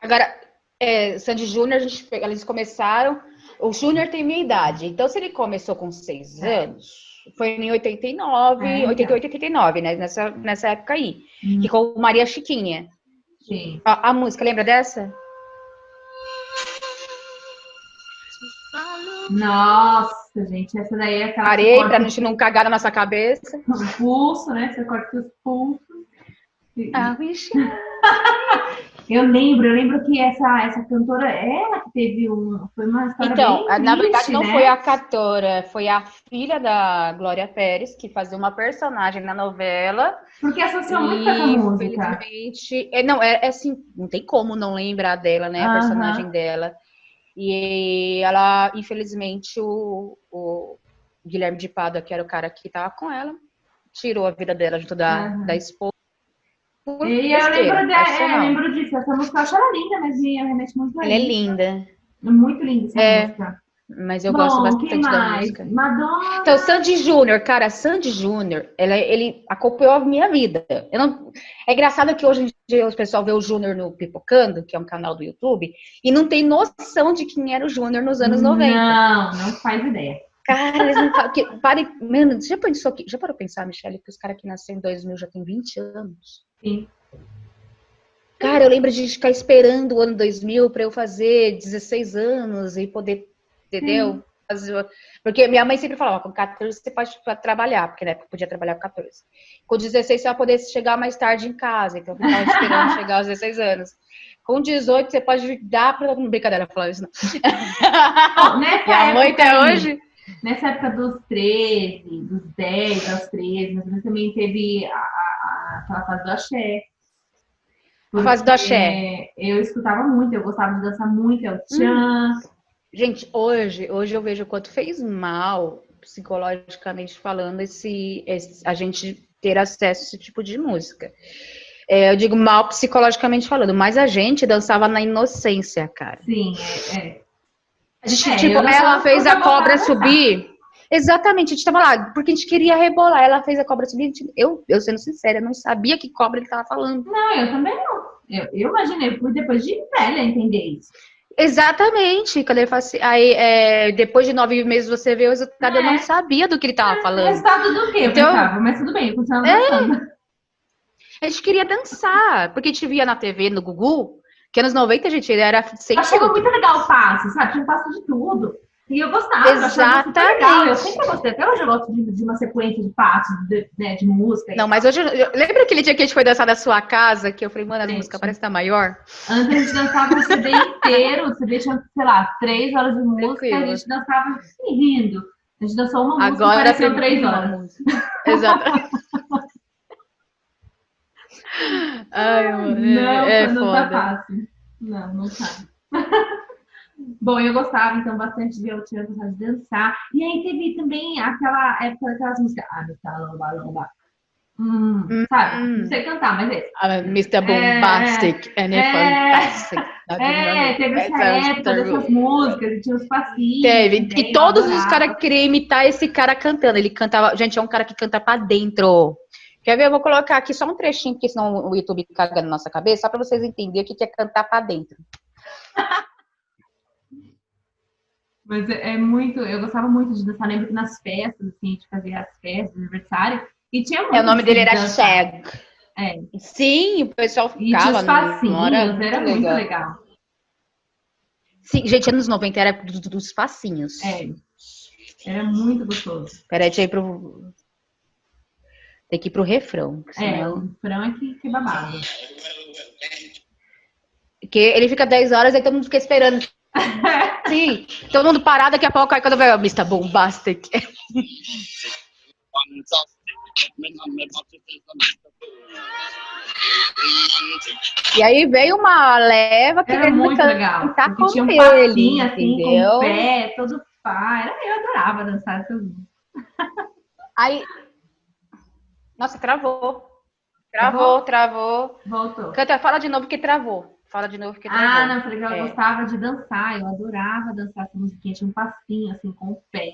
Speaker 3: Agora, é, Sandy Júnior, eles começaram. O Júnior tem minha idade, então se ele começou com seis
Speaker 2: É.
Speaker 3: anos, foi em 89,
Speaker 2: É, então.
Speaker 3: 88, 89, né? Nessa, nessa época aí.
Speaker 2: Hum.
Speaker 3: Que com Maria Chiquinha.
Speaker 2: Sim.
Speaker 3: A, a música, lembra dessa?
Speaker 2: Nossa, gente, essa daí é aquela.
Speaker 3: Parei pra gente não cagar na nossa cabeça.
Speaker 2: o pulso, né? Você corta os pulsos.
Speaker 3: I wish
Speaker 2: Eu lembro, eu lembro que essa, essa cantora, ela que teve um. Foi uma história
Speaker 3: Então,
Speaker 2: bem
Speaker 3: na verdade
Speaker 2: triste,
Speaker 3: não
Speaker 2: né?
Speaker 3: foi a cantora, foi a filha da Glória Pérez, que fazia uma personagem na novela.
Speaker 2: Porque associou muito com essa música.
Speaker 3: infelizmente, é, não, é, é assim, não tem como não lembrar dela, né? A personagem dela. E ela, infelizmente, o, o Guilherme de Pádua, que era o cara que tava com ela, tirou a vida dela junto da, da esposa.
Speaker 2: E eu lembro, de, é, eu lembro disso. Essa música eu acho ela linda, mas me remete muito a
Speaker 3: Ela é linda,
Speaker 2: Muito linda essa
Speaker 3: É,
Speaker 2: música.
Speaker 3: mas eu
Speaker 2: Bom,
Speaker 3: gosto bastante da música.
Speaker 2: Madonna.
Speaker 3: Então, Sandy Júnior, cara, Sandy Júnior, ela- ele acompanhou a minha vida. Eu não... É engraçado que hoje em dia o pessoal vê o Júnior no Pipocando, que é um canal do YouTube, e não tem noção de quem era o Júnior nos anos 90.
Speaker 2: Não, não faz ideia.
Speaker 3: Cara, eles não falam. que- Pare... Mano, já pensou que. Já parou pensar, Michelle, que os caras que nasceram em 2000 já têm 20 anos?
Speaker 2: Sim.
Speaker 3: Cara, eu lembro de ficar esperando o ano 2000 pra eu fazer 16 anos e poder, entendeu? Fazer- Porque minha mãe sempre falava, com 14 você pode trabalhar, porque na época eu podia trabalhar com 14. Com 16 você vai poder chegar mais tarde em casa, então eu ficava esperando chegar aos 16 anos. Com 18 você pode dar pra... Brincadeira, eu falava isso não.
Speaker 2: Nessa
Speaker 3: Minha mãe até
Speaker 2: aí,
Speaker 3: hoje...
Speaker 2: Nessa época dos 13, dos 10 aos 13, mas também- também teve a- aquela fase do axé.
Speaker 3: A fase do axé.
Speaker 2: Porque Eu escutava muito, eu gostava de dançar muito, é o tchan.
Speaker 3: Gente, hoje, hoje eu vejo o quanto fez mal, psicologicamente falando, esse, esse- a gente ter acesso a esse tipo de música. É, eu digo mal psicologicamente falando, mas a gente dançava na inocência, cara.
Speaker 2: Sim, é, é.
Speaker 3: A gente,
Speaker 2: É,
Speaker 3: tipo, ela fez a cobra subir. Exatamente, a gente tava lá, porque a gente queria rebolar. Ela fez a cobra subir. a gente- Eu, eu sendo sincera, não sabia que cobra ele tava falando.
Speaker 2: Não, eu também não. Eu, eu imaginei, depois de velha entender isso.
Speaker 3: Exatamente. Quando ele fala assim, aí, é, depois de nove meses você vê o resultado, eu não
Speaker 2: É.
Speaker 3: sabia do que ele tava falando.
Speaker 2: Resultado do quê? Eu
Speaker 3: Então-
Speaker 2: pensava, mas tudo bem, eu continuava
Speaker 3: É.
Speaker 2: dançando.
Speaker 3: A gente queria dançar, porque a gente via na TV, no Gugu, que anos 90, gente, ele era sempre.
Speaker 2: Achava muito legal o passo, sabe? Tinha um passo de tudo. E eu gostava, eu achava super legal. Eu
Speaker 3: Exatamente.
Speaker 2: sempre gostei. Até hoje eu gosto de, de uma sequência de passos, de, né, de música.
Speaker 3: Não, mas hoje. eu- Lembra aquele dia que a gente foi dançar na sua casa? Que eu falei, mano, a música parece que tá maior?
Speaker 2: Antes a gente dançava o CD inteiro. O CD tinha, sei lá, três horas de música.
Speaker 3: Tranquilo.
Speaker 2: A gente dançava assim, rindo. A gente dançou uma música e
Speaker 3: Agora
Speaker 2: pareceu três horas.
Speaker 3: Exato. Ai, mano,
Speaker 2: Não,
Speaker 3: é, é
Speaker 2: não tá
Speaker 3: foda.
Speaker 2: fácil. Não, não tá. Bom, eu gostava, então, bastante de eu tinha gostado de dançar. E aí teve também aquela época daquelas músicas. Ah, tá, lomba, lomba. Hum, sabe?
Speaker 3: hum.
Speaker 2: Não sei cantar, mas é.
Speaker 3: Ah, Mr. Bombastic and
Speaker 2: é,
Speaker 3: fantastic.
Speaker 2: É, teve essa época dessas músicas, e tinha os passinhos.
Speaker 3: Teve.
Speaker 2: né,
Speaker 3: E todos os
Speaker 2: adorava.
Speaker 3: caras queriam imitar esse cara cantando. Ele cantava. Gente, é um cara que canta pra dentro. Quer ver? Eu vou colocar aqui só um trechinho, porque senão o YouTube caga na nossa cabeça, só pra vocês entenderem o que é cantar pra dentro.
Speaker 2: Mas é, é muito. Eu gostava muito de dançar. Lembro que nas festas, assim, a gente fazia as festas de aniversário. E tinha muito.
Speaker 3: É, o nome dele
Speaker 2: de
Speaker 3: era. Shag.
Speaker 2: É.
Speaker 3: Sim, o pessoal
Speaker 2: E tinha
Speaker 3: ficava.
Speaker 2: passinhos,
Speaker 3: não
Speaker 2: era,
Speaker 3: era
Speaker 2: muito legal.
Speaker 3: Sim, gente, anos 90 era do- do- dos passinhos.
Speaker 2: É. Era muito gostoso.
Speaker 3: Peraí, deixa eu ir pro. Tem que ir pro refrão.
Speaker 2: É,
Speaker 3: senão-
Speaker 2: o frão é que, que babado.
Speaker 3: Porque ele fica 10 horas e todo mundo fica esperando. Sim, todo mundo parado, daqui a pouco aí quando vai, o Mr. Bombastic. E aí veio uma leva
Speaker 2: Era
Speaker 3: querendo
Speaker 2: muito legal. Porque
Speaker 3: com
Speaker 2: tinha um
Speaker 3: ele,
Speaker 2: passinho assim, com
Speaker 3: entendeu?
Speaker 2: o pé, todo pá. Era, eu adorava dançar essas músicas.
Speaker 3: Aí. Nossa, travou. Travou, travou.
Speaker 2: Voltou.
Speaker 3: Canta, fala de novo que travou. Fala de novo que travou.
Speaker 2: Ah, não, falei que eu
Speaker 3: É.
Speaker 2: gostava de dançar, eu adorava dançar essa musiquinha, tinha um passinho assim com o pé,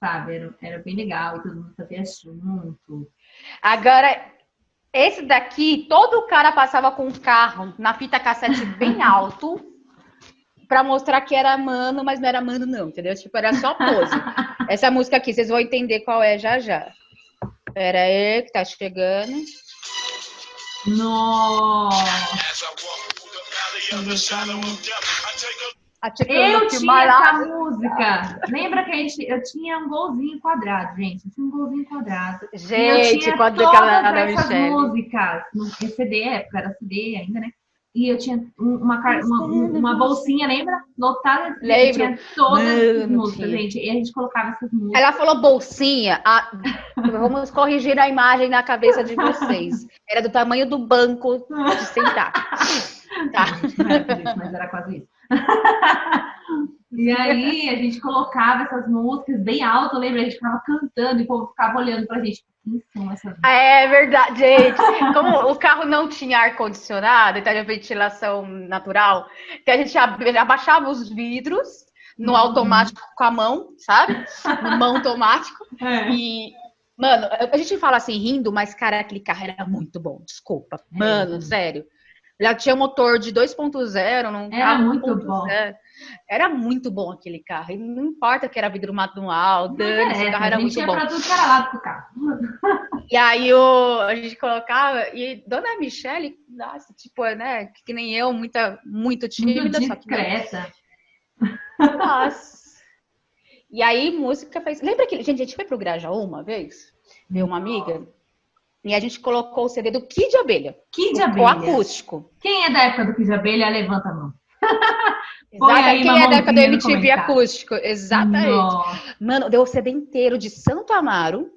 Speaker 2: sabe? Era, era bem legal e todo mundo fazia junto.
Speaker 3: Agora, esse daqui, todo cara passava com um carro na fita cassete bem alto pra mostrar que era mano, mas não era mano não, entendeu? Tipo, era só pose. Essa música aqui, vocês vão entender qual é já já. Pera aí, que tá chegando.
Speaker 2: Nossa! Eu tinha essa música. Lembra que a gente, eu tinha um golzinho quadrado, gente. Eu tinha um golzinho quadrado. E eu
Speaker 3: Gente,
Speaker 2: tinha
Speaker 3: pode ver
Speaker 2: todas
Speaker 3: que ela da
Speaker 2: essas
Speaker 3: Michelle.
Speaker 2: músicas. No CD, época era CD ainda, né? E eu tinha um- uma, uma, uma bolsinha, lembra? Lotada. de-
Speaker 3: Lembro.
Speaker 2: Tinha todas as músicas,
Speaker 3: tinha.
Speaker 2: gente. E a gente colocava essas músicas.
Speaker 3: Ela falou bolsinha. Ah, vamos corrigir a imagem na cabeça de vocês. Era do tamanho do banco de sentar. Tá.
Speaker 2: Mas era quase isso. E aí a gente colocava essas músicas bem alto, lembra? A gente ficava cantando e o povo ficava olhando pra gente.
Speaker 3: É verdade, gente. Como o carro não tinha ar-condicionado, então tinha ventilação natural, então a gente ab- abaixava os vidros no
Speaker 2: Uhum.
Speaker 3: automático com a mão, sabe? No mão automático.
Speaker 2: É.
Speaker 3: E, mano, a gente fala assim rindo, mas, cara, aquele carro era muito bom, desculpa. Mano,
Speaker 2: É.
Speaker 3: sério. Já tinha motor de 2.0, não
Speaker 2: Era muito
Speaker 3: 1.0.
Speaker 2: bom.
Speaker 3: Era muito bom aquele carro. E não importa que era vidro manual,
Speaker 2: Não
Speaker 3: dane, esse carro era muito bom. E aí o, a gente colocava, e Dona Michele, nossa, tipo, né, que, nem eu, muita, muito tímida,
Speaker 2: Muito
Speaker 3: só que. Nossa. E aí música fez. Lembra que, gente, a gente foi pro Grajaú uma vez, ver uma amiga, e a gente colocou o CD do Kid Abelha,
Speaker 2: Kid
Speaker 3: o
Speaker 2: Abelha.
Speaker 3: acústico.
Speaker 2: Quem é da época do Kid Abelha, levanta a mão.
Speaker 3: Exato.
Speaker 2: aí
Speaker 3: Quem é da época do MTV acústico? Exatamente.
Speaker 2: Nossa,
Speaker 3: Mano, deu o CD inteiro de Santo Amaro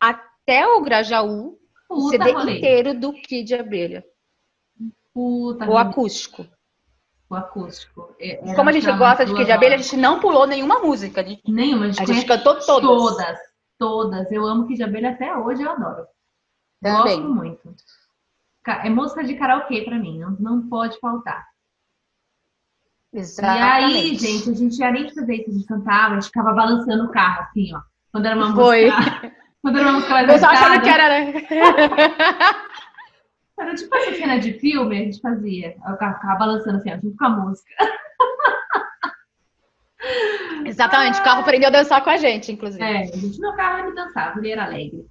Speaker 3: até o Grajaú, o
Speaker 2: puta
Speaker 3: CD
Speaker 2: rolê.
Speaker 3: inteiro do Kid Abelha,
Speaker 2: Puta
Speaker 3: o
Speaker 2: rolê.
Speaker 3: acústico.
Speaker 2: O acústico. É- era
Speaker 3: Como a gente gosta de Kid Abelha, a gente não pulou nenhuma música. né?
Speaker 2: Nenhuma, a gente,
Speaker 3: A gente cantou todas.
Speaker 2: Todas, todas. Eu amo Kid Abelha até hoje, eu adoro.
Speaker 3: Também.
Speaker 2: Gosto muito. É música de karaokê pra mim, não, não pode faltar. E
Speaker 3: Exatamente.
Speaker 2: aí, gente, a gente já nem fazer isso, a gente cantava, a gente ficava balançando o carro, assim, ó. Quando era uma
Speaker 3: Foi.
Speaker 2: música. Quando era uma música mais
Speaker 3: Eu achando
Speaker 2: agitada.
Speaker 3: que era, né?
Speaker 2: Era tipo essa cena de filme, a gente fazia. O carro ficava balançando assim, ó, junto com a música.
Speaker 3: Exatamente, o carro aprendeu a dançar com a gente, inclusive.
Speaker 2: É, a gente no carro ele dançava, ele era alegre.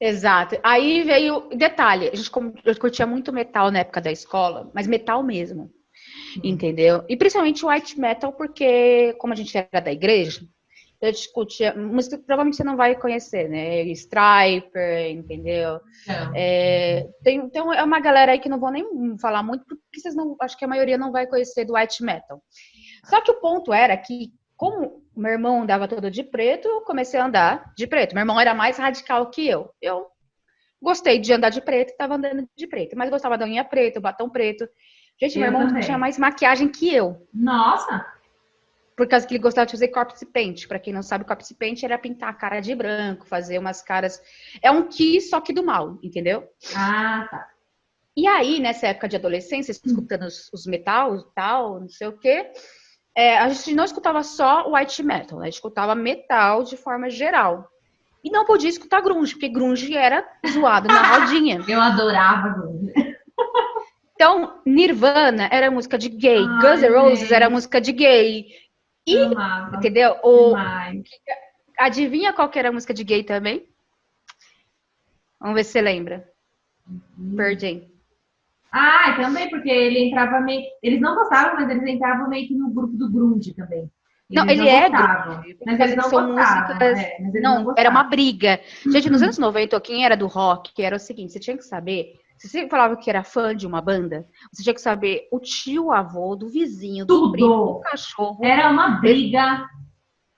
Speaker 3: Exato. Aí veio. Detalhe, a gente eu curtia muito metal na época da escola, mas metal mesmo. Uhum. Entendeu? E principalmente white metal, porque, como a gente era da igreja, eu discutia música que provavelmente você não vai conhecer, né? Striper, entendeu? É, tem, tem é uma galera aí que não vou nem falar muito, porque vocês não. Acho que a maioria não vai conhecer do white metal. Só que o ponto era que, como meu irmão andava todo de preto, eu comecei a andar de preto. Meu irmão era mais radical que eu. Eu gostei de andar de preto e estava andando de preto, mas gostava da unha preta, batom preto. Gente, eu meu irmão também. tinha mais maquiagem que eu.
Speaker 2: Nossa!
Speaker 3: Por causa que ele gostava de fazer corpse paint. Para quem não sabe, corpse paint era pintar a cara de branco, fazer umas caras. É um que só que do mal, entendeu?
Speaker 2: Ah, tá.
Speaker 3: E aí, nessa época de adolescência, escutando os, os metal e tal, não sei o quê, é, a gente não escutava só white metal, né? a gente escutava metal de forma geral. E não podia escutar grunge, porque grunge era zoado na rodinha.
Speaker 2: Eu adorava grunge.
Speaker 3: Então, Nirvana era música de gay, Ai, Guns N' Roses era música de gay, e, Amava. entendeu? O, adivinha qual que era a música de gay também? Vamos ver se você lembra. Uhum. Pearl
Speaker 2: Ah, também, porque ele entrava meio. Eles não gostavam, mas eles entravam meio que no grupo do Grunge também.
Speaker 3: Eles não, ele não é grunge, mas eles não são gostavam, músicas. É, não, não era uma briga. Gente, nos anos 90, quem era do rock, que era o seguinte: você tinha que saber se você falava que era fã de uma banda, você tinha que saber o tio, o avô, do vizinho, do tudo. primo, do cachorro.
Speaker 2: Era uma briga.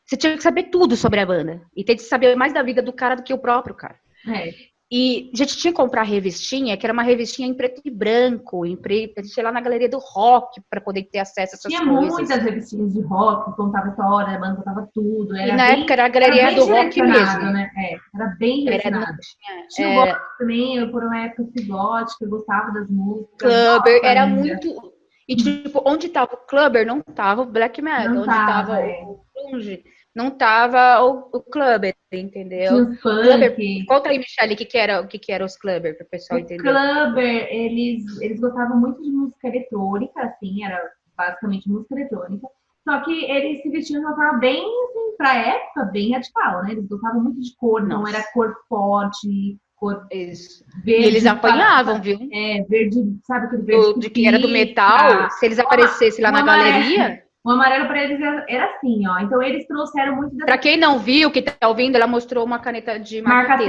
Speaker 3: Você tinha que saber tudo sobre a banda. E tem que saber mais da vida do cara do que o próprio cara.
Speaker 2: É.
Speaker 3: E a gente tinha que comprar revistinha, que era uma revistinha em preto e branco, em preto, a gente ia lá na galeria do rock para poder ter acesso a essas
Speaker 2: tinha
Speaker 3: coisas.
Speaker 2: Tinha muitas revistinhas de rock, contava história, a banda contava tudo.
Speaker 3: e na bem, época era a galeria era do rock mesmo.
Speaker 2: Né? É, era bem direcionado. Tinha, tinha é... também, eu por uma época fui gótica, eu gostava das músicas.
Speaker 3: Clubber, era muito... E tipo, onde tava o Clubber, não tava o Black Metal. Não onde tava, tava é. o Grunge, não tava o, o clubber, entendeu?
Speaker 2: Tinha clubber.
Speaker 3: Conta aí, Michelle, o que, que era o que, que era os clubber, para o pessoal o entender.
Speaker 2: Clubber, eles, eles gostavam muito de música eletrônica, assim, era basicamente música eletrônica. Só que eles se vestiam de uma forma bem, assim, pra época, bem radical, né? Eles gostavam muito de cor, Nossa. não era cor forte, cor
Speaker 3: Isso. verde. Eles apanhavam, viu?
Speaker 2: É, verde, sabe aquele verde?
Speaker 3: Do, de que era do metal, se eles aparecessem lá na galeria.
Speaker 2: O amarelo para eles era assim, ó. Então eles trouxeram muito
Speaker 3: dessa... Para quem não viu, que tá ouvindo, ela mostrou uma caneta de marca, marca.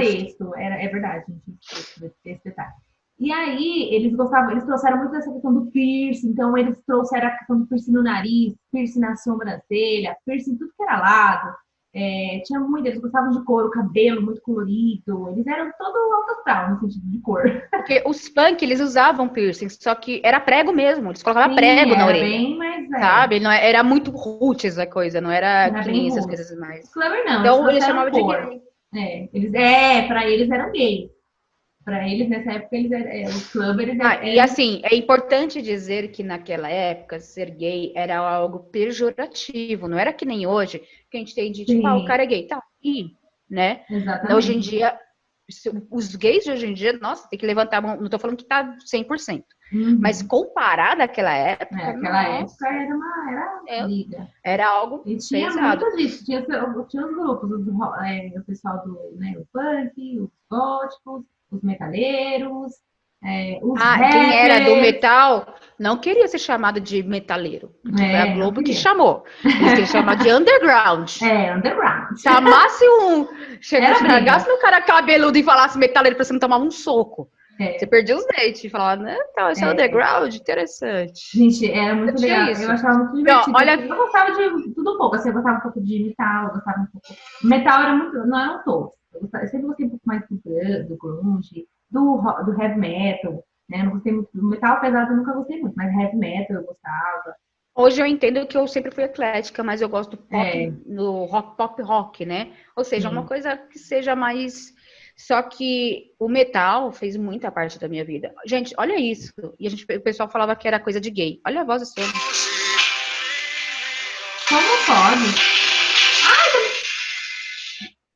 Speaker 2: Era, é verdade, gente. Esse detalhe. E aí, eles gostavam, eles trouxeram muito dessa questão do piercing, então eles trouxeram a questão do piercing no nariz, piercing na sobrancelha, piercing tudo que era lado. É, tinha muito, eles gostavam de cor, o cabelo muito colorido, eles eram todo alto astral no sentido de cor.
Speaker 3: Porque os punk, eles usavam piercing, só que era prego mesmo, eles colocavam Sim, prego na orelha.
Speaker 2: Bem mais.
Speaker 3: Sabe? Não, é, era muito roots a coisa, não era, era essas coisas mais.
Speaker 2: Clever não.
Speaker 3: Então eles chamavam de gay.
Speaker 2: É, eles, é, pra eles eram gays. Para eles, nessa época, eles é, os clubbers
Speaker 3: ah, eram... E assim, é importante dizer que naquela época, ser gay era algo pejorativo, não era que nem hoje, que a gente tem de tipo, ah, o cara é gay, tá, e, né?
Speaker 2: Exatamente.
Speaker 3: Hoje em dia, os gays de hoje em dia, nossa, tem que levantar a mão, não tô falando que tá 100%, uhum. mas comparado àquela época...
Speaker 2: É, aquela época era uma era, é, liga.
Speaker 3: era algo
Speaker 2: e tinha
Speaker 3: pesado.
Speaker 2: muito disso, tinha, tinha os grupos, o, é, o pessoal do né, o punk, os góticos, os metaleiros, é, os
Speaker 3: ah, rappers. quem era do metal não queria ser chamado de metaleiro. É, Foi a Globo que chamou. Eles queriam chamar de underground.
Speaker 2: É, underground.
Speaker 3: Chamasse um. Chegasse no cara cabeludo e falasse metaleiro pra você não tomar um soco. É. Você perdia os dentes e falava, né? Então, esse é, é underground, interessante.
Speaker 2: Gente, era muito eu legal. Isso. Eu achava muito divertido. Não, olha... Eu gostava de tudo um pouco. Assim, eu gostava um pouco de metal, eu gostava um pouco. Metal era muito. Não eram todos. Eu sempre gostei um pouco mais do, do grunge, do, do heavy metal, né? Eu não gostei muito do metal pesado, eu nunca gostei muito, mas heavy metal eu gostava.
Speaker 3: Hoje eu entendo que eu sempre fui eclética, mas eu gosto do pop, é. no rock, pop rock, né? Ou seja, uma coisa que seja mais. Só que o metal fez muita parte da minha vida. Gente, olha isso. E a gente, o pessoal falava que era coisa de gay. Olha a voz desse homem.
Speaker 2: Como pode?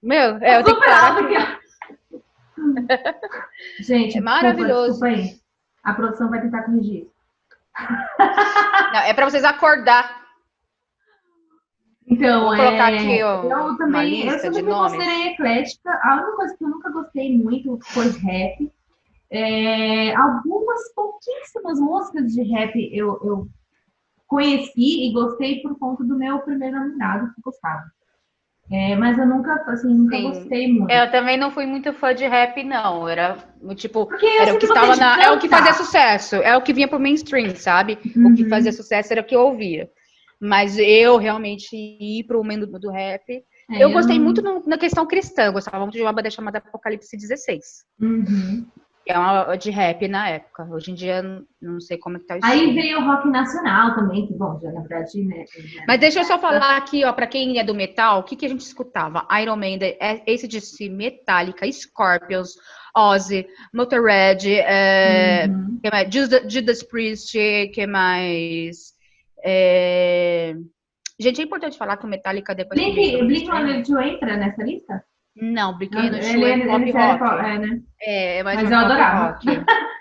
Speaker 3: Meu, é, eu tenho que parar.
Speaker 2: Gente,
Speaker 3: é maravilhoso.
Speaker 2: Desculpa, desculpa A produção vai tentar corrigir.
Speaker 3: Não, é para vocês acordar.
Speaker 2: Então,
Speaker 3: Vou
Speaker 2: é,
Speaker 3: colocar aqui, ó,
Speaker 2: eu também, eu
Speaker 3: de
Speaker 2: me
Speaker 3: nomes.
Speaker 2: considerei eclética. A única coisa que eu nunca gostei muito foi rap. É, algumas pouquíssimas músicas de rap eu, eu conheci e gostei por conta do meu primeiro namorado que gostava. É, mas eu nunca, assim, nunca
Speaker 3: Sim.
Speaker 2: gostei muito.
Speaker 3: Eu também não fui muito fã de rap, não. Era tipo,
Speaker 2: Porque
Speaker 3: era o que estava na. É o que fazia sucesso. É o que vinha pro mainstream, sabe? O que
Speaker 2: Uhum.
Speaker 3: fazia sucesso era o que eu ouvia. Mas eu realmente ir pro mundo do rap.
Speaker 2: É,
Speaker 3: eu gostei muito no- na questão cristã. Eu gostava muito de uma banda chamada Apocalipse 16.
Speaker 2: Uhum.
Speaker 3: É uma de rap na época. Hoje em dia, não- sei como é que tá o
Speaker 2: Aí veio o rock nacional também, que bom, já na verdade, né? já-
Speaker 3: Mas deixa eu só falar aqui, ó, pra quem é do metal, o que, que a gente escutava? Iron Maiden, ACDC, Metallica, Scorpions, Ozzy, Motorhead, é,
Speaker 2: Uhum.
Speaker 3: que mais? Judas, Judas Priest, que mais? É, Gente, é importante falar que o Metallica depois...
Speaker 2: Blink,
Speaker 3: veio pro
Speaker 2: Blink
Speaker 3: mainstream-
Speaker 2: 182 entra nessa lista?
Speaker 3: Não, Blink
Speaker 2: Ele,
Speaker 3: 182
Speaker 2: ele,
Speaker 3: é
Speaker 2: ele,
Speaker 3: pop
Speaker 2: ele era
Speaker 3: rock.
Speaker 2: pop- é, né?
Speaker 3: É, é mais
Speaker 2: Mas
Speaker 3: um
Speaker 2: eu adorava.
Speaker 3: rock.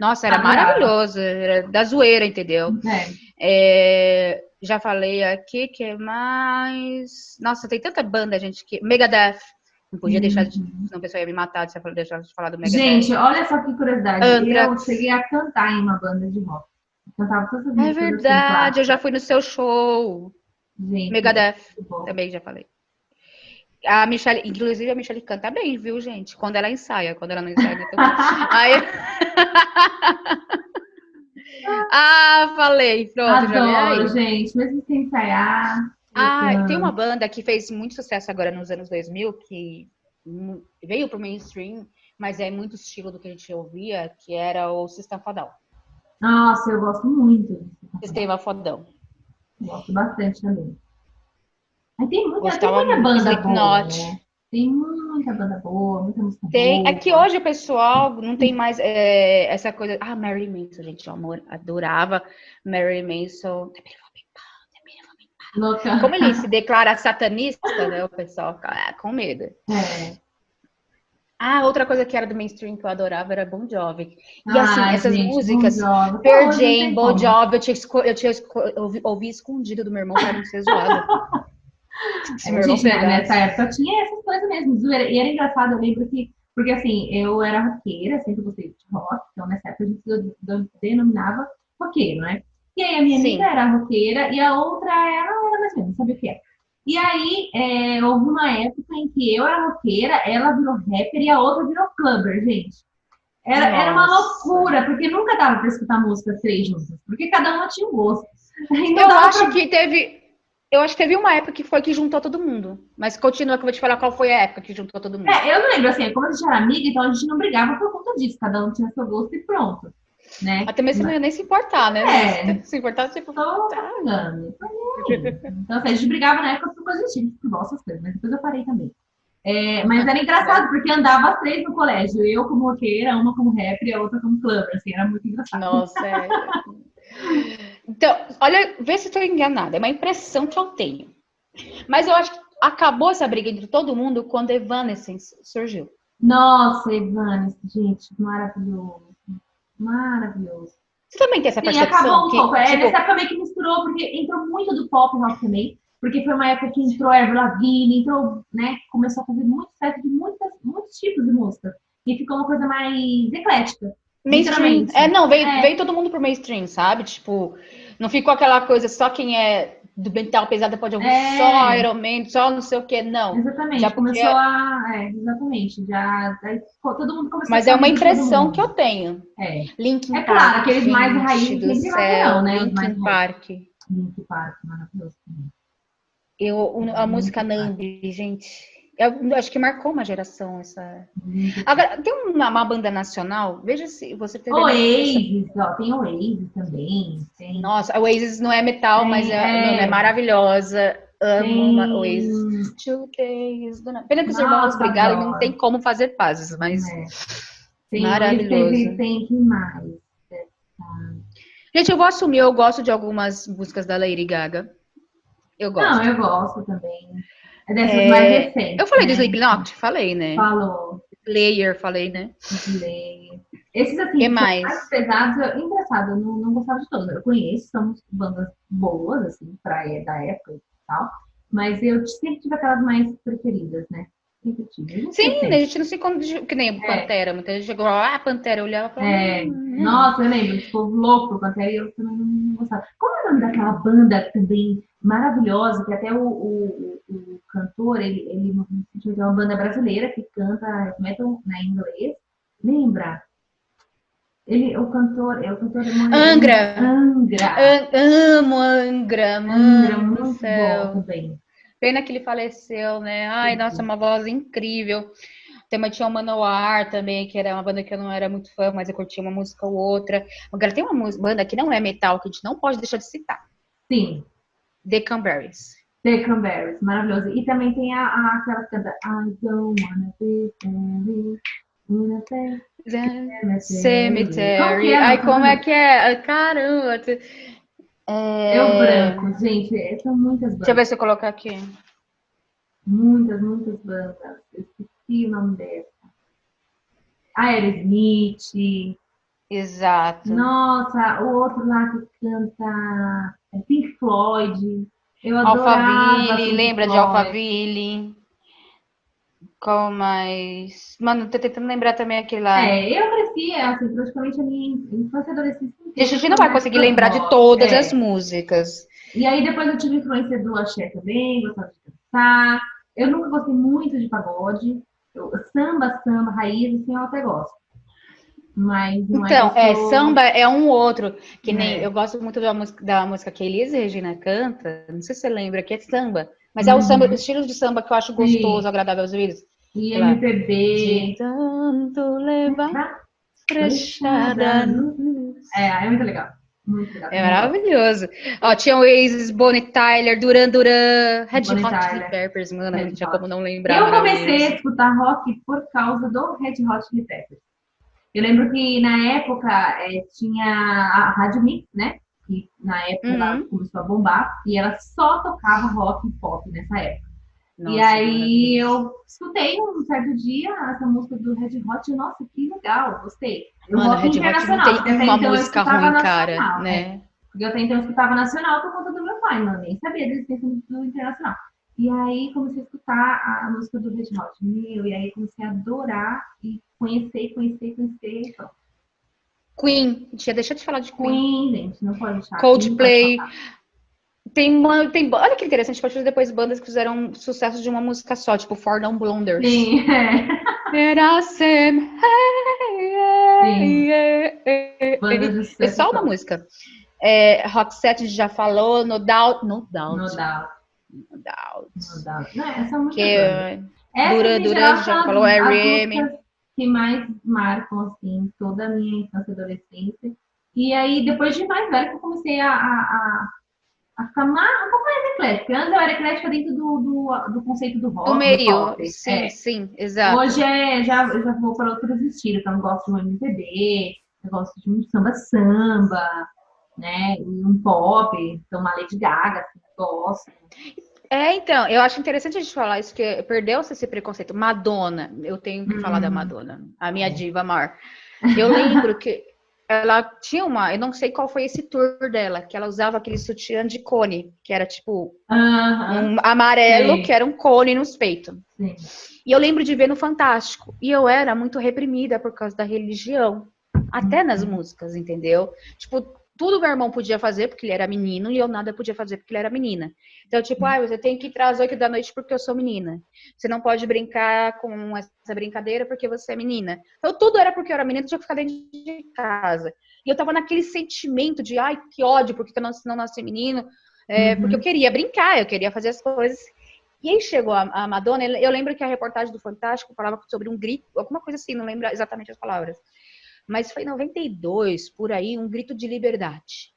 Speaker 3: Nossa, era maravilhoso, era da zoeira, entendeu?
Speaker 2: É.
Speaker 3: É, já falei aqui, que mais? Nossa, tem tanta banda, gente, que. Megadeth. Não podia deixar de. Senão o pessoal ia me matar se eu deixar de falar do Megadeth.
Speaker 2: Gente, olha só que curiosidade.
Speaker 3: Anthrax.
Speaker 2: Eu cheguei a cantar em uma banda de rock. Cantava todas as
Speaker 3: é verdade, eu já fui no seu show.
Speaker 2: Gente,
Speaker 3: Megadeth, também já falei. A Michelle, inclusive a Michelle canta bem, viu, gente? Quando ela ensaia, quando ela não ensaia, não é tão... Aí... ah, falei, pronto.
Speaker 2: Adoro, gente. Mesmo sem ensaiar.
Speaker 3: Ah,
Speaker 2: eu
Speaker 3: tem uma banda que fez muito sucesso agora nos anos 2000, que veio pro mainstream, mas é muito estilo do que a gente ouvia, que era o Sistema Fodão.
Speaker 2: Nossa, eu gosto muito.
Speaker 3: Sistema Fodão.
Speaker 2: Gosto bastante também. Aí tem muita, tem
Speaker 3: Gostava
Speaker 2: muita
Speaker 3: muito.
Speaker 2: banda boa, né? Tem muita banda boa, muita música
Speaker 3: Tem,
Speaker 2: boa.
Speaker 3: é que hoje o pessoal não tem mais é, essa coisa. Ah, Mary Manson, gente, eu amor, adorava Mary Manson.
Speaker 2: Louca.
Speaker 3: Como ele se declara satanista, né? O pessoal fica ah, com medo.
Speaker 2: É.
Speaker 3: Ah, outra coisa que era do mainstream que eu adorava era Bon Jovi. E
Speaker 2: Ah,
Speaker 3: assim, essas
Speaker 2: gente,
Speaker 3: músicas,
Speaker 2: Bon.
Speaker 3: Pearl Jam,
Speaker 2: tem
Speaker 3: Bon. Jovi, eu tinha, eu tinha eu ouvi escondido do meu irmão para não ser zoado. Meu
Speaker 2: É, gente, né, nessa época tinha essas coisas mesmo. zoeira. E era engraçado, eu lembro que, porque assim, eu era roqueira, sempre gostei de rock, então nessa época a gente denominava roqueiro, né? E aí a minha
Speaker 3: Sim.
Speaker 2: amiga era roqueira e a outra era, era mais ou menos, não sabia o que era. E aí é, houve uma época em que eu era roqueira, ela virou rapper e a outra virou clubber, gente. Era, era uma loucura, porque nunca dava pra escutar música três juntas, porque cada uma tinha um gosto.
Speaker 3: Eu acho
Speaker 2: pra-
Speaker 3: que teve. Eu acho que teve uma época que foi que juntou todo mundo. Mas continua que eu vou te falar qual foi a época que juntou todo mundo.
Speaker 2: É, eu não lembro, assim, como a gente era amiga, então a gente não brigava por conta disso, cada um tinha seu gosto e pronto, né?
Speaker 3: Até mesmo não ia nem se importar, né?
Speaker 2: É.
Speaker 3: Se importar, tipo.
Speaker 2: Tô falando. Então, assim, a gente brigava na época por coisa de time, futebol, essas coisas, mas depois eu parei também. É, mas era engraçado, porque andava as três no colégio, eu como roqueira, uma como rapper e a outra como clubber, assim, era muito engraçado.
Speaker 3: Nossa, é. Então, olha, vê se estou enganada. É uma impressão que eu tenho. Mas eu acho que acabou essa briga entre todo mundo quando Evanescence surgiu.
Speaker 2: Nossa, Evanes, gente, maravilhoso. Maravilhoso.
Speaker 3: Você também tem essa
Speaker 2: Sim,
Speaker 3: percepção?
Speaker 2: acabou um
Speaker 3: que,
Speaker 2: pouco. É,
Speaker 3: tipo,
Speaker 2: nessa época meio que misturou, porque entrou muito do pop rock também. Porque foi uma época que entrou Avril Lavigne, entrou, né? Começou a fazer muito sucesso de muitas, muitos tipos de música. E ficou uma coisa mais eclética.
Speaker 3: Mainstream. É, não, veio,
Speaker 2: É.
Speaker 3: veio todo mundo pro mainstream, sabe? Tipo, não ficou aquela coisa só quem é do mental pesada pode ouvir
Speaker 2: É.
Speaker 3: só Iron Man, só não sei o que, não.
Speaker 2: Exatamente.
Speaker 3: Já
Speaker 2: começou
Speaker 3: podia-
Speaker 2: a. É, exatamente. Já. todo mundo começou
Speaker 3: Mas
Speaker 2: a
Speaker 3: é uma impressão que eu tenho.
Speaker 2: É.
Speaker 3: Linkin
Speaker 2: É
Speaker 3: Park.
Speaker 2: claro, aqueles mais raiz
Speaker 3: do céu,
Speaker 2: não, né?
Speaker 3: Linkin. Park.
Speaker 2: Link Park, maravilhoso também.
Speaker 3: Eu, a música. Nambi, gente. Eu acho que marcou uma geração essa. Agora, tem uma, uma banda nacional, veja se você teve.
Speaker 2: Oasis, ó, tem Oasis também. Tem.
Speaker 3: Nossa, a Oasis não é metal,
Speaker 2: Tem,
Speaker 3: mas é,
Speaker 2: é.
Speaker 3: é maravilhosa. Amo
Speaker 2: tem...
Speaker 3: Oasis. Two days. Pena que os irmãos brigaram e não tem como fazer pazes, mas.
Speaker 2: É. Tem
Speaker 3: Maravilhoso.
Speaker 2: Tem, tem, tem mais.
Speaker 3: Gente, eu vou assumir, eu gosto de algumas músicas da Lady Gaga. Eu gosto.
Speaker 2: Não, eu gosto também. É dessas
Speaker 3: É,
Speaker 2: mais recentes.
Speaker 3: Eu falei do
Speaker 2: né?
Speaker 3: Slipknot? Falei, né?
Speaker 2: Falou.
Speaker 3: Slayer, falei, né?
Speaker 2: Slay. Esses assim,
Speaker 3: Que mais?
Speaker 2: mais pesados, eu, engraçado, eu não, não gostava de todos. Eu conheço, são bandas boas, assim, pra, da época e tal. Mas eu sempre tive aquelas mais preferidas, né?
Speaker 3: Sim, a gente não se encontra, que nem é. Pantera. Muita gente chegou lá, ah, Pantera, eu olhava e falava.
Speaker 2: É. Hum, Nossa, eu lembro, tipo, louco Pantera e eu também não gostava. Como é o nome daquela banda também maravilhosa, que até o, o, o cantor, ele, ele é uma banda brasileira que canta metal na inglês. Lembra? Ele, o cantor, é o cantor é
Speaker 3: Angra.
Speaker 2: Angra.
Speaker 3: An amo Angra, mano Angra,
Speaker 2: muito bom também.
Speaker 3: Pena que ele faleceu, né? Ai, Sim. nossa, uma voz incrível. Também tinha o Manowar também, que era uma banda que eu não era muito fã, mas eu curtia uma música ou outra. Agora tem uma banda que não é metal, que a gente não pode deixar de citar.
Speaker 2: Sim.
Speaker 3: The Cranberries.
Speaker 2: The Cranberries, maravilhoso. E também tem a, a aquela que canta I don't wanna be
Speaker 3: Cemetery. Ai, como é que é? Caramba.
Speaker 2: É... o branco, gente. São muitas bandas.
Speaker 3: Deixa eu ver se eu colocar aqui.
Speaker 2: Muitas, muitas bandas. Eu esqueci o nome dessa. Aerosmith.
Speaker 3: Exato.
Speaker 2: Nossa, o outro lá que canta é Pink Floyd. Eu adorava
Speaker 3: Alphaville, lembra Floyd. de Alphaville? Qual mais? Mano, tô tentando lembrar também aquele lá.
Speaker 2: É, eu cresci, assim, praticamente a minha infância e adolescência.
Speaker 3: A gente não vai conseguir lembrar de todas é. as músicas.
Speaker 2: E aí depois eu tive influência do axé também, gostava de cantar. Eu nunca gostei muito de pagode. Eu, samba, samba, raiz, assim, eu até gosto. Mas
Speaker 3: é então, é, é samba é um outro. Que nem é. eu gosto muito da música, da música que a Elisa Regina canta. Não sei se você lembra, que é samba. Mas é o samba, o estilo de samba que eu acho gostoso, Sim. agradável aos ouvidos.
Speaker 2: E MPB.
Speaker 3: De tanto levar fechada.
Speaker 2: É, é muito legal. Muito legal.
Speaker 3: É maravilhoso. Ó, tinha o Oasis, Bonnie Tyler, Duran Duran, Red Bonnie Hot Chili Peppers, mano, não tinha como não lembrar.
Speaker 2: Eu comecei a escutar rock por causa do Red Hot Chili Peppers. Eu lembro que na época é, tinha a Rádio Mix, né? Que na época uhum. ela começou a bombar e ela só tocava rock e pop nessa época. Nossa, e aí eu escutei um certo dia essa música do Red Hot e, nossa, que legal, gostei.
Speaker 3: Eu Mano, Red Hot não tem uma então música ruim, cara, nacional, né?
Speaker 2: né? Porque eu até então eu escutava nacional por conta do meu pai, mano, nem sabia da existência do internacional. E aí comecei a escutar a música do Red Hot, meu, e aí comecei a adorar e conhecer, conhecer, conhecer, pronto.
Speaker 3: Queen, deixa eu te falar de Queen.
Speaker 2: Queen, gente, não pode deixar.
Speaker 3: Coldplay. Tem uma, tem, olha que interessante, pode fazer depois bandas que fizeram sucesso de uma música só, tipo For Down Blonders.
Speaker 2: Sim, é.
Speaker 3: Sim. É só uma música. É, Roxette já falou, No Doubt. No Doubt.
Speaker 2: No Doubt.
Speaker 3: No Doubt.
Speaker 2: No Doubt. Não, essa é muito
Speaker 3: que, Dura, Dura, já falou, R.M
Speaker 2: que mais marcam, assim, toda a minha infância e adolescência. E aí, depois de mais velho, que eu comecei a, a, a ficar mais, um pouco mais eclética. Antes eu era eclética dentro do, do, do conceito do rock.
Speaker 3: Do meio, do sim, é. sim, exato.
Speaker 2: Hoje é, já, já vou para outros estilos, então eu gosto de um MPB, eu gosto de um samba-samba, né, e um pop, então uma Lady Gaga, assim, gosto.
Speaker 3: É, então, eu acho interessante a gente falar isso, que perdeu-se esse preconceito. Madonna, eu tenho que uhum. falar da uhum. Madonna, a minha diva maior. Eu lembro que ela tinha uma, eu não sei qual foi esse tour dela, que ela usava aquele sutiã de cone, que era tipo
Speaker 2: uhum.
Speaker 3: um amarelo, Sim. que era um cone nos peitos.
Speaker 2: Sim.
Speaker 3: E eu lembro de ver no Fantástico. E eu era muito reprimida por causa da religião. Até nas uhum. músicas, entendeu? Tipo, tudo meu irmão podia fazer porque ele era menino e eu nada podia fazer porque ele era menina. Então, tipo, ah, você tem que ir às oito da noite porque eu sou menina. Você não pode brincar com essa brincadeira porque você é menina. Então, tudo era porque eu era menina, eu tinha que ficar dentro de casa. E eu tava naquele sentimento de, ai, que ódio, porque eu não, não nasci menino. É, uhum. Porque eu queria brincar, eu queria fazer as coisas. E aí chegou a, a Madonna, eu lembro que a reportagem do Fantástico falava sobre um grito, alguma coisa assim, não lembro exatamente as palavras mas foi em 92, por aí, um grito de liberdade.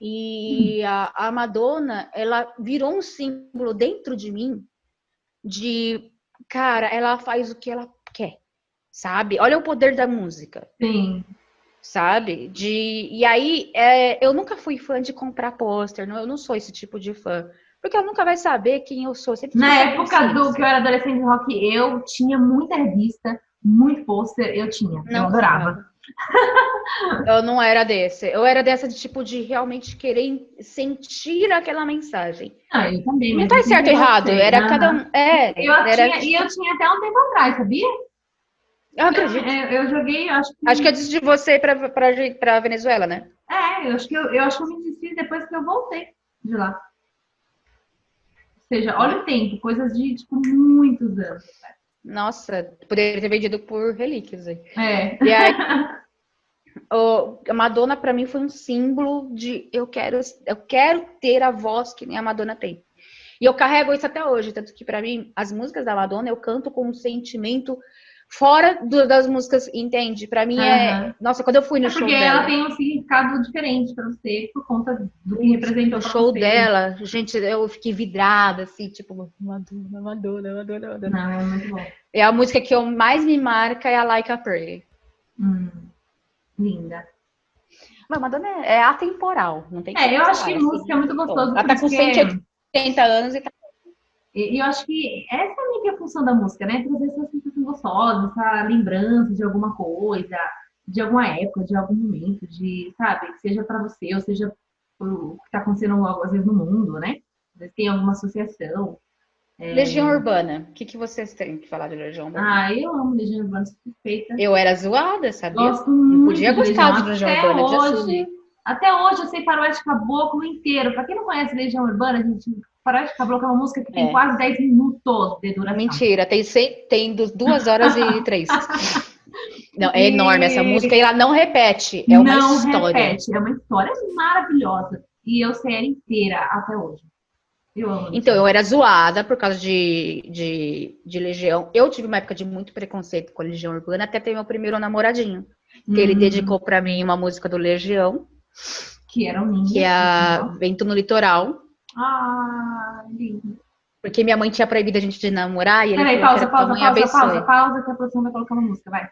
Speaker 3: E a, a Madonna, ela virou um símbolo dentro de mim de, cara, ela faz o que ela quer, sabe? Olha o poder da música.
Speaker 2: Sim.
Speaker 3: Sabe? De, e aí, é, eu nunca fui fã de comprar pôster, eu não sou esse tipo de fã. Porque ela nunca vai saber quem eu sou.
Speaker 2: Na época do que eu era adolescente rock, eu tinha muita revista, muito pôster eu tinha, não eu adorava.
Speaker 3: eu não era desse. Eu era dessa de tipo de realmente querer sentir aquela mensagem.
Speaker 2: Ah, eu também.
Speaker 3: Não tá certo ou errado. Era cada um. É,
Speaker 2: eu
Speaker 3: era...
Speaker 2: tinha, e eu tinha até um tempo atrás, sabia?
Speaker 3: Eu acredito.
Speaker 2: Eu, eu joguei, acho que.
Speaker 3: Acho que antes de você pra, pra, pra Venezuela, né?
Speaker 2: É, eu acho que eu, eu acho que eu me desfiz depois que eu voltei de lá. Ou seja, olha o tempo, coisas de tipo muitos anos.
Speaker 3: Nossa, poderia ter vendido por relíquias aí.
Speaker 2: É.
Speaker 3: E aí, o, a Madonna para mim foi um símbolo de eu quero, eu quero ter a voz que nem a Madonna tem. E eu carrego isso até hoje, tanto que para mim as músicas da Madonna eu canto com um sentimento fora do, das músicas, entende? Para mim uhum. é, nossa, quando eu fui no
Speaker 2: é
Speaker 3: show
Speaker 2: porque
Speaker 3: dela,
Speaker 2: ela tem um significado diferente para você por conta do que representa
Speaker 3: o show você. dela. Gente, eu fiquei vidrada assim, tipo, Madonna, Madonna, Madonna, Madonna.
Speaker 2: Não, é muito bom.
Speaker 3: É a música que eu mais me marca é a Like a Prayer.
Speaker 2: Hum, linda.
Speaker 3: Mas Madonna é, é atemporal, não tem
Speaker 2: É, eu acho que assim. música é muito gostoso.
Speaker 3: Ela tá com 180 anos e tá
Speaker 2: e eu acho que essa é a função da música, né? Trazer gostosa, essa lembrança de alguma coisa, de alguma época, de algum momento, de, sabe, seja para você, ou seja o que está acontecendo às vezes no mundo, né? Às vezes tem alguma associação.
Speaker 3: É... Legião Urbana. O que, que vocês têm que falar de Legião Urbana?
Speaker 2: Ah, eu amo Legião Urbana, suspeita.
Speaker 3: Eu era zoada, sabia?
Speaker 2: Gosto muito.
Speaker 3: Não podia gostar de Legião
Speaker 2: Até
Speaker 3: Urbana.
Speaker 2: Hoje, até hoje eu sei Faroeste Caboclo inteiro. Pra quem não conhece Legião Urbana, gente, Faroeste Caboclo é uma música que tem é. quase 10 minutos de duração.
Speaker 3: Mentira, tem, 100, tem duas horas e três. Não, é enorme essa música e ela não repete. É uma
Speaker 2: não
Speaker 3: história.
Speaker 2: Repete, é uma história maravilhosa. E eu sei ela inteira até hoje. Eu amo
Speaker 3: então, eu era zoada por causa de, de, de, Legião. Eu tive uma época de muito preconceito com a Legião Urbana, até ter meu primeiro namoradinho. Que ele hum. dedicou para mim uma música do Legião.
Speaker 2: Que era um
Speaker 3: Que é a Vento no Litoral.
Speaker 2: Ah, lindo.
Speaker 3: Porque minha mãe tinha proibido a gente de namorar e ele
Speaker 2: Peraí, pausa, pausa, pausa, pausa, pausa, pausa, que a produção vai colocar uma música, vai.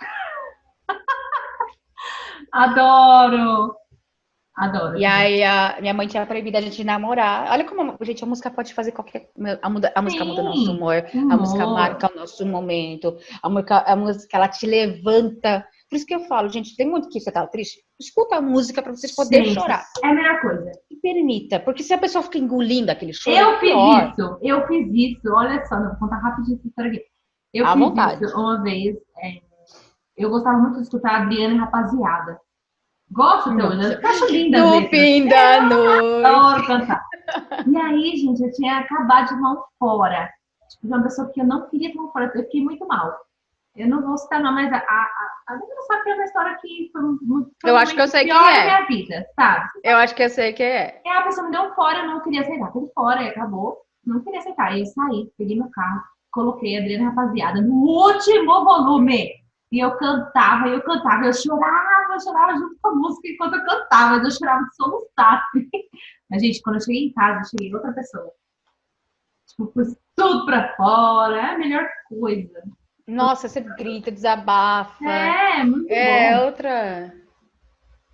Speaker 2: Adoro! Adoro.
Speaker 3: E aí a minha mãe tinha proibido a gente de namorar. Olha como, gente, a música pode fazer qualquer. A, muda, a música Sim, muda o nosso humor, humor, a música marca o nosso momento, a música, a música ela te levanta por isso que eu falo, gente, tem muito que você tá triste. Escuta a música para vocês poderem chorar.
Speaker 2: É a melhor coisa.
Speaker 3: E permita, porque se a pessoa fica engolindo aquele choro.
Speaker 2: Eu
Speaker 3: é
Speaker 2: fiz pior. isso, eu fiz isso. Olha só, vou contar rapidinho essa história aqui. Eu
Speaker 3: à
Speaker 2: fiz
Speaker 3: vontade.
Speaker 2: isso uma vez. É, eu gostava muito de escutar a Adriana e Rapaziada. Gosto até hoje, eu acho linda.
Speaker 3: No fim da noite.
Speaker 2: Adoro cantar. E aí, gente, eu tinha acabado de mão fora. Tipo, uma pessoa que eu não queria tomar fora, eu fiquei muito mal. Eu não vou citar não, mas a, a, a não sabe que é uma história que foi muito.
Speaker 3: eu acho que eu sei quem é.
Speaker 2: minha vida, sabe?
Speaker 3: Eu acho que eu sei quem é.
Speaker 2: É, a pessoa me deu um fora, eu não queria aceitar. Fui fora e acabou. Não queria aceitar. Aí eu saí, peguei meu carro, coloquei a Adriana Rapaziada no último volume. E eu cantava, e eu cantava, eu chorava, eu chorava junto com a música enquanto eu cantava, mas eu chorava de soluçar. Mas, gente, quando eu cheguei em casa, eu cheguei outra pessoa. Tipo, pus tudo pra fora, é a melhor coisa.
Speaker 3: Nossa, você grita, desabafa.
Speaker 2: É, muito
Speaker 3: é
Speaker 2: bom.
Speaker 3: outra.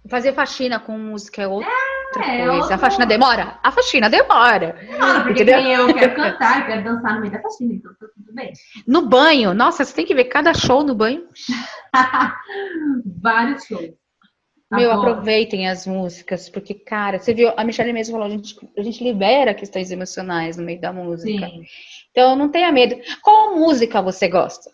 Speaker 3: Fazer faxina com música é outra
Speaker 2: é,
Speaker 3: coisa.
Speaker 2: outro...
Speaker 3: A faxina demora? A faxina demora.
Speaker 2: Não, porque eu quero cantar, eu quero dançar no meio da faxina, então tá tudo bem.
Speaker 3: No banho, nossa, você tem que ver cada show no banho.
Speaker 2: Vários shows.
Speaker 3: Tá Meu, bom. aproveitem as músicas, porque, cara, você viu, a Michelle mesmo falou, a gente, a gente libera questões emocionais no meio da música.
Speaker 2: Sim.
Speaker 3: Então, não tenha medo. Qual música você gosta?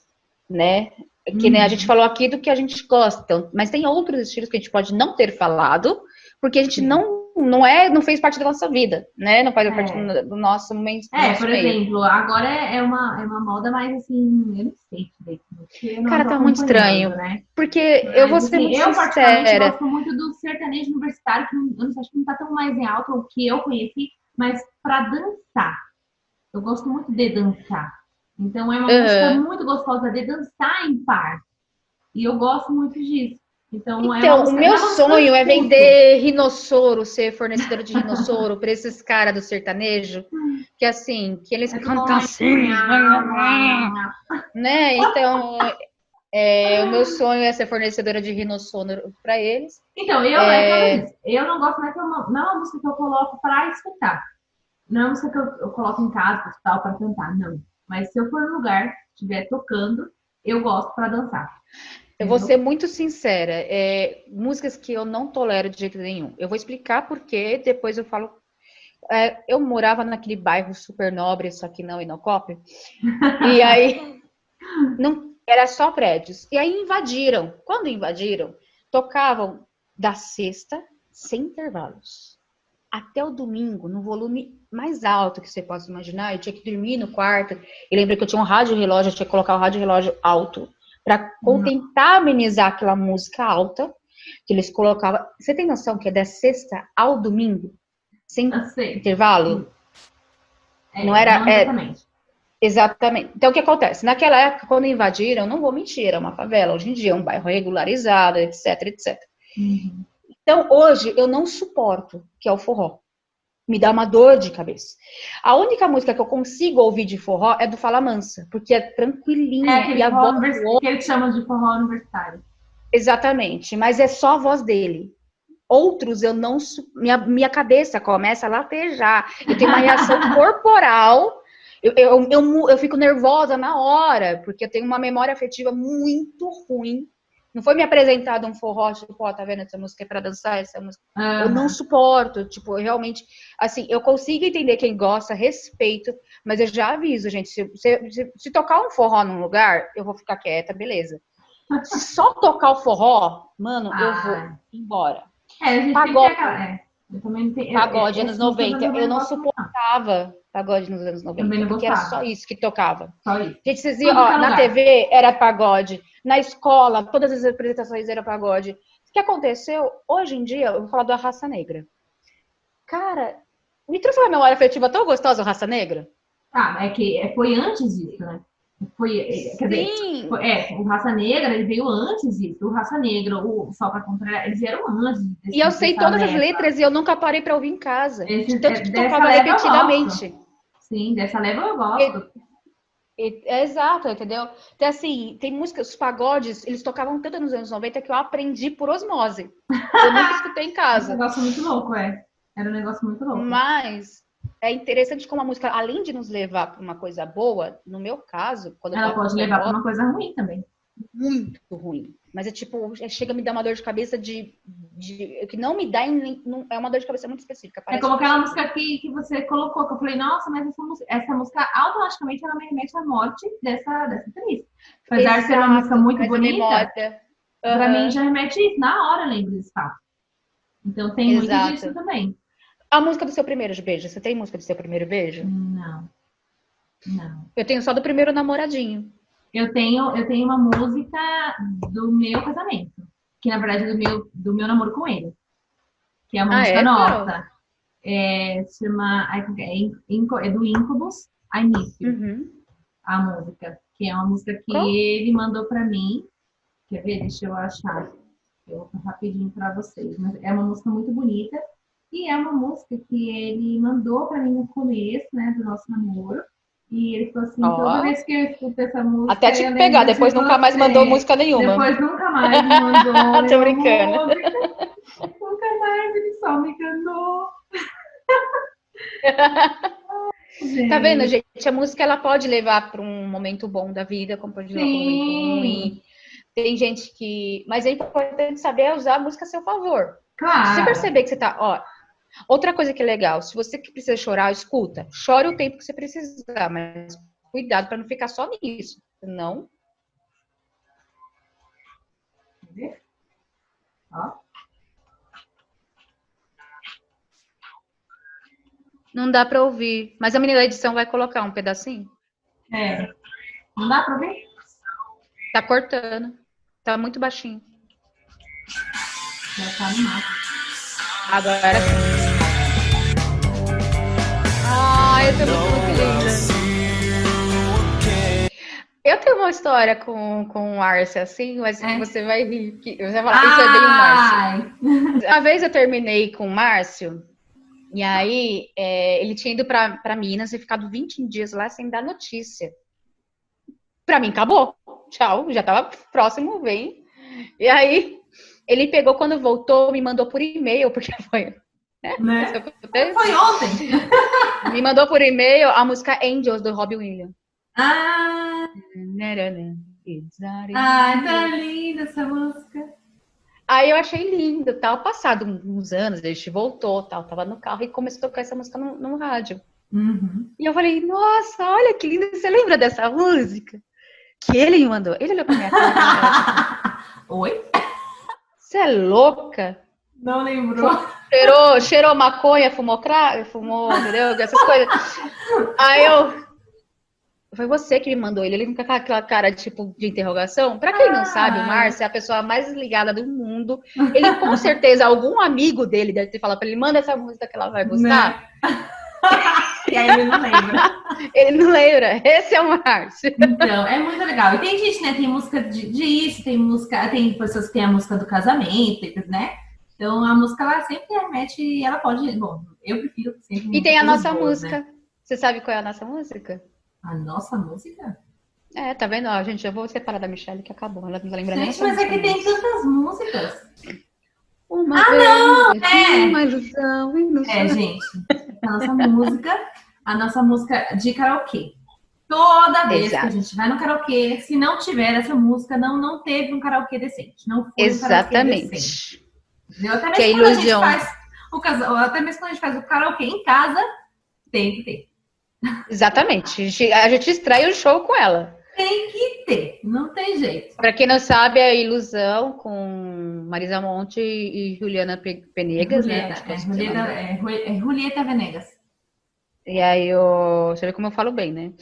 Speaker 3: Né? Que né, a gente uhum. falou aqui do que a gente gosta, mas tem outros estilos que a gente pode não ter falado, porque a gente não não é, não fez parte da nossa vida, né? Não faz é. parte do, do nosso momento.
Speaker 2: É,
Speaker 3: nosso
Speaker 2: por
Speaker 3: meio.
Speaker 2: exemplo, agora é uma, é uma moda mais assim, eu não sei direito.
Speaker 3: Cara, tá muito estranho.
Speaker 2: Né?
Speaker 3: Porque
Speaker 2: mas,
Speaker 3: eu vou ser
Speaker 2: assim,
Speaker 3: muito
Speaker 2: eu,
Speaker 3: sincera.
Speaker 2: gosto muito do sertanejo universitário, que eu não sei, acho que não tá tão mais em alta o que eu conheci, mas para dançar. Eu gosto muito de dançar. Então é uma uhum. música muito gostosa de dançar em par. E eu gosto muito disso. Então,
Speaker 3: é então
Speaker 2: é
Speaker 3: o meu sonho é vender rinossoro, ser fornecedora de rinossoro para esses caras do sertanejo, que assim, que eles é cantam assim, né? Então, é, o meu sonho é ser fornecedora de rinossoro para eles.
Speaker 2: Então, eu, é... eu não gosto, mais é uma, não é uma música que eu coloco para escutar. Não é uma música que eu, eu coloco em casa, para cantar, não. Mas se eu for no lugar, estiver tocando, eu gosto para dançar.
Speaker 3: Eu vou ser muito sincera, é, músicas que eu não tolero de jeito nenhum. Eu vou explicar porque depois eu falo. É, eu morava naquele bairro super nobre, só que não Inocop. e aí não era só prédios. E aí invadiram. Quando invadiram, tocavam da sexta sem intervalos até o domingo, no volume mais alto que você possa imaginar. Eu tinha que dormir no quarto. E lembra que eu tinha um rádio relógio, eu tinha que colocar o rádio relógio alto para tentar amenizar aquela música alta que eles colocavam. Você tem noção que é da sexta ao domingo, sem intervalo?
Speaker 2: É, não era. Não é, exatamente.
Speaker 3: É, exatamente. Então, o que acontece? Naquela época, quando invadiram, não vou mentir, era uma favela. Hoje em dia é um bairro regularizado, etc, etc. Uhum. Então, hoje, eu não suporto, que é o forró. Me dá uma dor de cabeça. A única música que eu consigo ouvir de forró é do Fala Mansa, porque é tranquilinha.
Speaker 2: É, e a voz que ele chama de forró universitário.
Speaker 3: Exatamente, mas é só a voz dele. Outros eu não. Minha, minha cabeça começa a latejar. Eu tenho uma reação corporal. Eu, eu, eu, eu, fico nervosa na hora, porque eu tenho uma memória afetiva muito ruim não foi me apresentado um forró, tipo, ó, tá vendo? Essa música é pra dançar, essa música. Uhum. Eu não suporto, tipo, realmente, assim, eu consigo entender quem gosta, respeito, mas eu já aviso, gente, se, se, se tocar um forró num lugar, eu vou ficar quieta, beleza. Se só tocar o forró, mano, ah. eu vou ah. embora.
Speaker 2: É, a gente Pagode. Tem que... é. Eu também
Speaker 3: tenho, Pagode, eu, anos 90. Eu não suportava pagode nos anos 90. Porque era só isso que tocava.
Speaker 2: Só isso.
Speaker 3: Gente, vocês iam, ó, na TV era pagode. Na escola, todas as apresentações eram pagode. O que aconteceu? Hoje em dia, eu vou falar da raça negra. Cara, me trouxe uma memória afetiva tão gostosa, raça negra.
Speaker 2: Ah, é que é, foi antes disso, né? Foi, é, quer Sim. dizer, foi, é, o Raça Negra, ele veio antes disso. O Raça Negra, o Só para Comprar, eles vieram antes.
Speaker 3: E eu sei todas as letras e eu nunca parei para ouvir em casa. Esse, de tanto que tocava repetidamente.
Speaker 2: Sim, dessa leva eu gosto.
Speaker 3: É exato, entendeu? Então, assim, tem músicas, os pagodes, eles tocavam tanto nos anos 90 que eu aprendi por osmose. Eu nunca escutei em casa.
Speaker 2: Era um negócio muito louco, é. Era um negócio muito louco.
Speaker 3: Mas é interessante como a música, além de nos levar para uma coisa boa, no meu caso,
Speaker 2: quando ela pode levar para uma coisa ruim também.
Speaker 3: Muito ruim. Mas é tipo, é, chega a me dar uma dor de cabeça de. de que não me dá em, não, é uma dor de cabeça muito específica.
Speaker 2: É como aquela música que, que você colocou, que eu falei, nossa, mas essa música, essa música automaticamente ela me remete à morte dessa, dessa atriz. Apesar Exato, de ser uma música muito bonita, uhum. pra mim já remete isso. Na hora lembro desse fato. Então tem Exato. muito disso também.
Speaker 3: A música do seu primeiro beijo, você tem música do seu primeiro beijo?
Speaker 2: Não. Não.
Speaker 3: Eu tenho só do primeiro namoradinho.
Speaker 2: Eu tenho, eu tenho uma música do meu casamento, que na verdade é do meu, do meu namoro com ele. Que é a música ah, é? nossa. É, chama. É, é do Incubus, I Miss You. Uhum. A música. Que é uma música que ele mandou pra mim. Quer ver? Deixa eu achar. Eu vou rapidinho pra vocês. Mas é uma música muito bonita. E é uma música que ele mandou para mim no começo, né, do nosso namoro. E ele falou assim, oh. toda vez que eu escuto essa música.
Speaker 3: Até te pegar, depois nunca mais mandou música nenhuma.
Speaker 2: Depois nunca mais mandou.
Speaker 3: Tô brincando.
Speaker 2: nunca mais, ele só me cantou.
Speaker 3: tá vendo, gente? A música ela pode levar para um momento bom da vida, como pode levar para um momento ruim. Tem gente que. Mas é importante saber usar a música a seu favor.
Speaker 2: Claro.
Speaker 3: Se você perceber que você tá. Ó, Outra coisa que é legal, se você que precisa chorar, escuta. Chore o tempo que você precisar, mas cuidado para não ficar só nisso. Senão. Ó. Não dá para ouvir. Mas a menina da edição vai colocar um pedacinho?
Speaker 2: É. Não dá para ouvir?
Speaker 3: Tá cortando. Tá muito baixinho.
Speaker 2: Já tá no mato.
Speaker 3: Agora Ai, eu tô muito linda. Eu tenho uma história com, com o Arce, assim, mas é. você vai rir. Que, você vai falar, isso é bem o Márcio. Uma vez eu terminei com o Márcio, e aí é, ele tinha ido pra, pra Minas e ficado 20 dias lá sem dar notícia. Pra mim, acabou. Tchau, já tava próximo, vem. E aí, ele pegou, quando voltou, me mandou por e-mail, porque foi
Speaker 2: né? né? Foi ontem.
Speaker 3: Me mandou por e-mail a música Angels do Robbie Williams.
Speaker 2: Ah! Ai, tá linda essa música.
Speaker 3: Aí eu achei lindo, tal. Passado uns anos, a gente voltou, tal. Tava no carro e começou a tocar essa música no, no rádio.
Speaker 2: Uhum.
Speaker 3: E eu falei, nossa, olha que lindo. Você lembra dessa música? Que ele me mandou. Ele olhou pra minha cara.
Speaker 2: Oi?
Speaker 3: Você é louca?
Speaker 2: Não lembrou.
Speaker 3: Cheirou, cheirou maconha, fumou crack, fumou, entendeu? Essas coisas. Aí eu. Foi você que me mandou ele. Ele com aquela cara tipo de interrogação. Pra quem não sabe, o Márcio é a pessoa mais ligada do mundo. Ele, com certeza, algum amigo dele deve ter falado pra ele: manda essa música que ela vai gostar.
Speaker 2: e aí ele não lembra.
Speaker 3: Ele não lembra. Esse é o Márcio.
Speaker 2: Então, é muito legal. E tem gente, né? Tem música de, disso, tem música, tem pessoas que têm a música do casamento, né? Então a música ela sempre remete e ela pode. Bom, eu prefiro sempre.
Speaker 3: E tem a nossa
Speaker 2: boas,
Speaker 3: música.
Speaker 2: Né?
Speaker 3: Você sabe qual é a nossa música?
Speaker 2: A nossa música?
Speaker 3: É, tá vendo? Ó, gente, eu vou separar da Michelle que acabou. Ela não lembrando
Speaker 2: Gente, mas é que tem tantas músicas.
Speaker 3: Uma
Speaker 2: ah,
Speaker 3: vez,
Speaker 2: não! É.
Speaker 3: Uma ilusão, ilusão.
Speaker 2: É, gente. A nossa música, a nossa música de karaokê. Toda vez
Speaker 3: Exato.
Speaker 2: que a gente vai no karaokê, se não tiver essa música, não, não teve um karaokê decente. Não foi um karaokê
Speaker 3: Exatamente.
Speaker 2: decente. Entendeu? Até
Speaker 3: Que é
Speaker 2: a
Speaker 3: ilusão.
Speaker 2: faz o casal, até mesmo quando a gente faz o karaokê em casa, tem que ter.
Speaker 3: Exatamente. A gente, a gente extrai o show com ela.
Speaker 2: Tem que ter, não tem jeito.
Speaker 3: Pra quem não sabe, é Ilusão com Marisa Monte e Juliana Pe- Penegas, né?
Speaker 2: Julieta,
Speaker 3: que
Speaker 2: é, Julieta, é, é Julieta Venegas.
Speaker 3: E aí, eu... você vê como eu falo bem, né?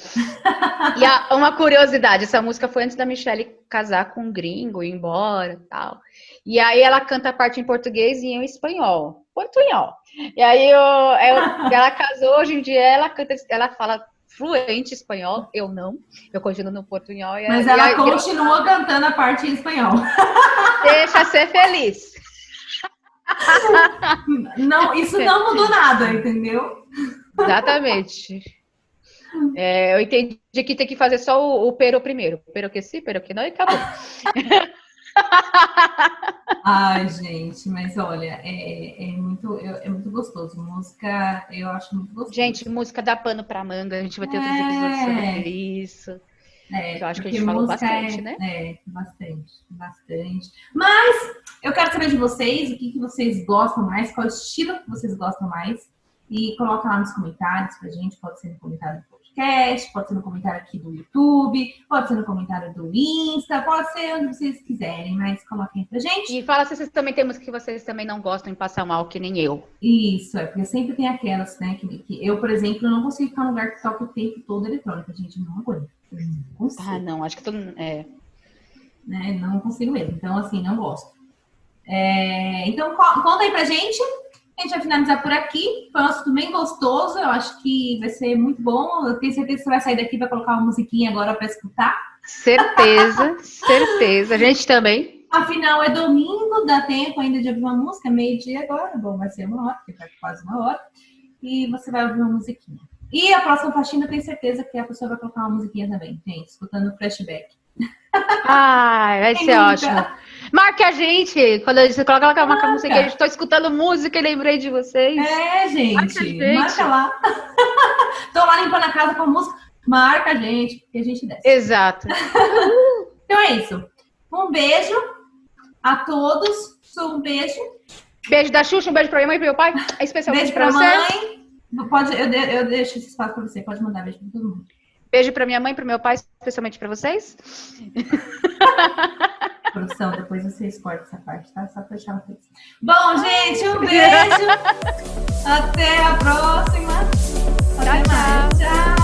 Speaker 3: e a- uma curiosidade, essa música foi antes da Michelle casar com um gringo, ir embora e tal. E aí ela canta a parte em português e eu em espanhol. Portunhol. E aí eu, eu- ela casou, hoje em dia ela canta, ela fala fluente espanhol, eu não. Eu continuo no portunhol. E
Speaker 2: Mas ela
Speaker 3: aí-
Speaker 2: continua cantando a parte em espanhol.
Speaker 3: Deixa ser feliz.
Speaker 2: Não, isso não mudou nada, entendeu?
Speaker 3: Exatamente. É, eu entendi que tem que fazer só o, o pero primeiro. Pero que sim, pero que não e acabou.
Speaker 2: Ai, gente, mas olha, é, é muito, é, é muito gostoso. Música, eu acho muito gostoso.
Speaker 3: Gente, música dá pano pra manga. A gente vai ter outros
Speaker 2: É.
Speaker 3: episódios sobre isso.
Speaker 2: É,
Speaker 3: eu acho que a gente falou
Speaker 2: música
Speaker 3: bastante,
Speaker 2: é,
Speaker 3: né?
Speaker 2: É, bastante, bastante. Mas eu quero saber de vocês, o que, que vocês gostam mais, qual estilo que vocês gostam mais. E coloca lá nos comentários pra gente, pode ser no comentário do podcast, pode ser no comentário aqui do YouTube, pode ser no comentário do Insta, pode ser onde vocês quiserem, mas coloquem pra gente.
Speaker 3: E fala se vocês também tem música que vocês também não gostam de passar mal, que nem eu.
Speaker 2: Isso, é, porque sempre tem aquelas, né? Que, que eu, por exemplo, não consigo ficar num lugar que toque o tempo todo eletrônica, gente, não aguento. Eu não consigo.
Speaker 3: Ah, não, acho que todo. É.
Speaker 2: né? Não consigo mesmo. Então, assim, não gosto. É, então, co- conta aí pra gente. A gente vai finalizar por aqui. Foi um assunto bem gostoso. Eu acho que vai ser muito bom. Eu tenho certeza que você vai sair daqui e vai colocar uma musiquinha agora pra escutar.
Speaker 3: Certeza, certeza. A gente também.
Speaker 2: Afinal, é domingo, dá tempo ainda de ouvir uma música, meio-dia agora. Bom, vai ser uma hora, porque vai quase uma hora. E você vai ouvir uma musiquinha. E a próxima faxina, eu tenho certeza que a pessoa vai colocar uma musiquinha também, gente, escutando o flashback.
Speaker 3: Ai, vai ser ótimo. Marque a gente. Quando você coloca aquela uma música, eu estou escutando música e lembrei de vocês.
Speaker 2: É, gente.
Speaker 3: Marca gente.
Speaker 2: Marca lá. Tô lá limpando a casa com a música. Marca a gente, que a gente desce.
Speaker 3: Exato.
Speaker 2: Então é isso. Um beijo a todos. Um beijo.
Speaker 3: Beijo da Xuxa, um beijo pra minha mãe e pro meu pai. Especialmente
Speaker 2: Beijo pra
Speaker 3: você.
Speaker 2: mãe. Pode, eu, de- eu deixo esse espaço pra você. Pode mandar beijo pra todo mundo.
Speaker 3: Beijo pra minha mãe e pro meu pai, especialmente pra vocês.
Speaker 2: Produção, depois vocês cortam essa parte, tá? Só pra deixar ela feliz. Bom, gente, um beijo. Até a próxima. Até
Speaker 3: Tchau,
Speaker 2: mais.
Speaker 3: tchau.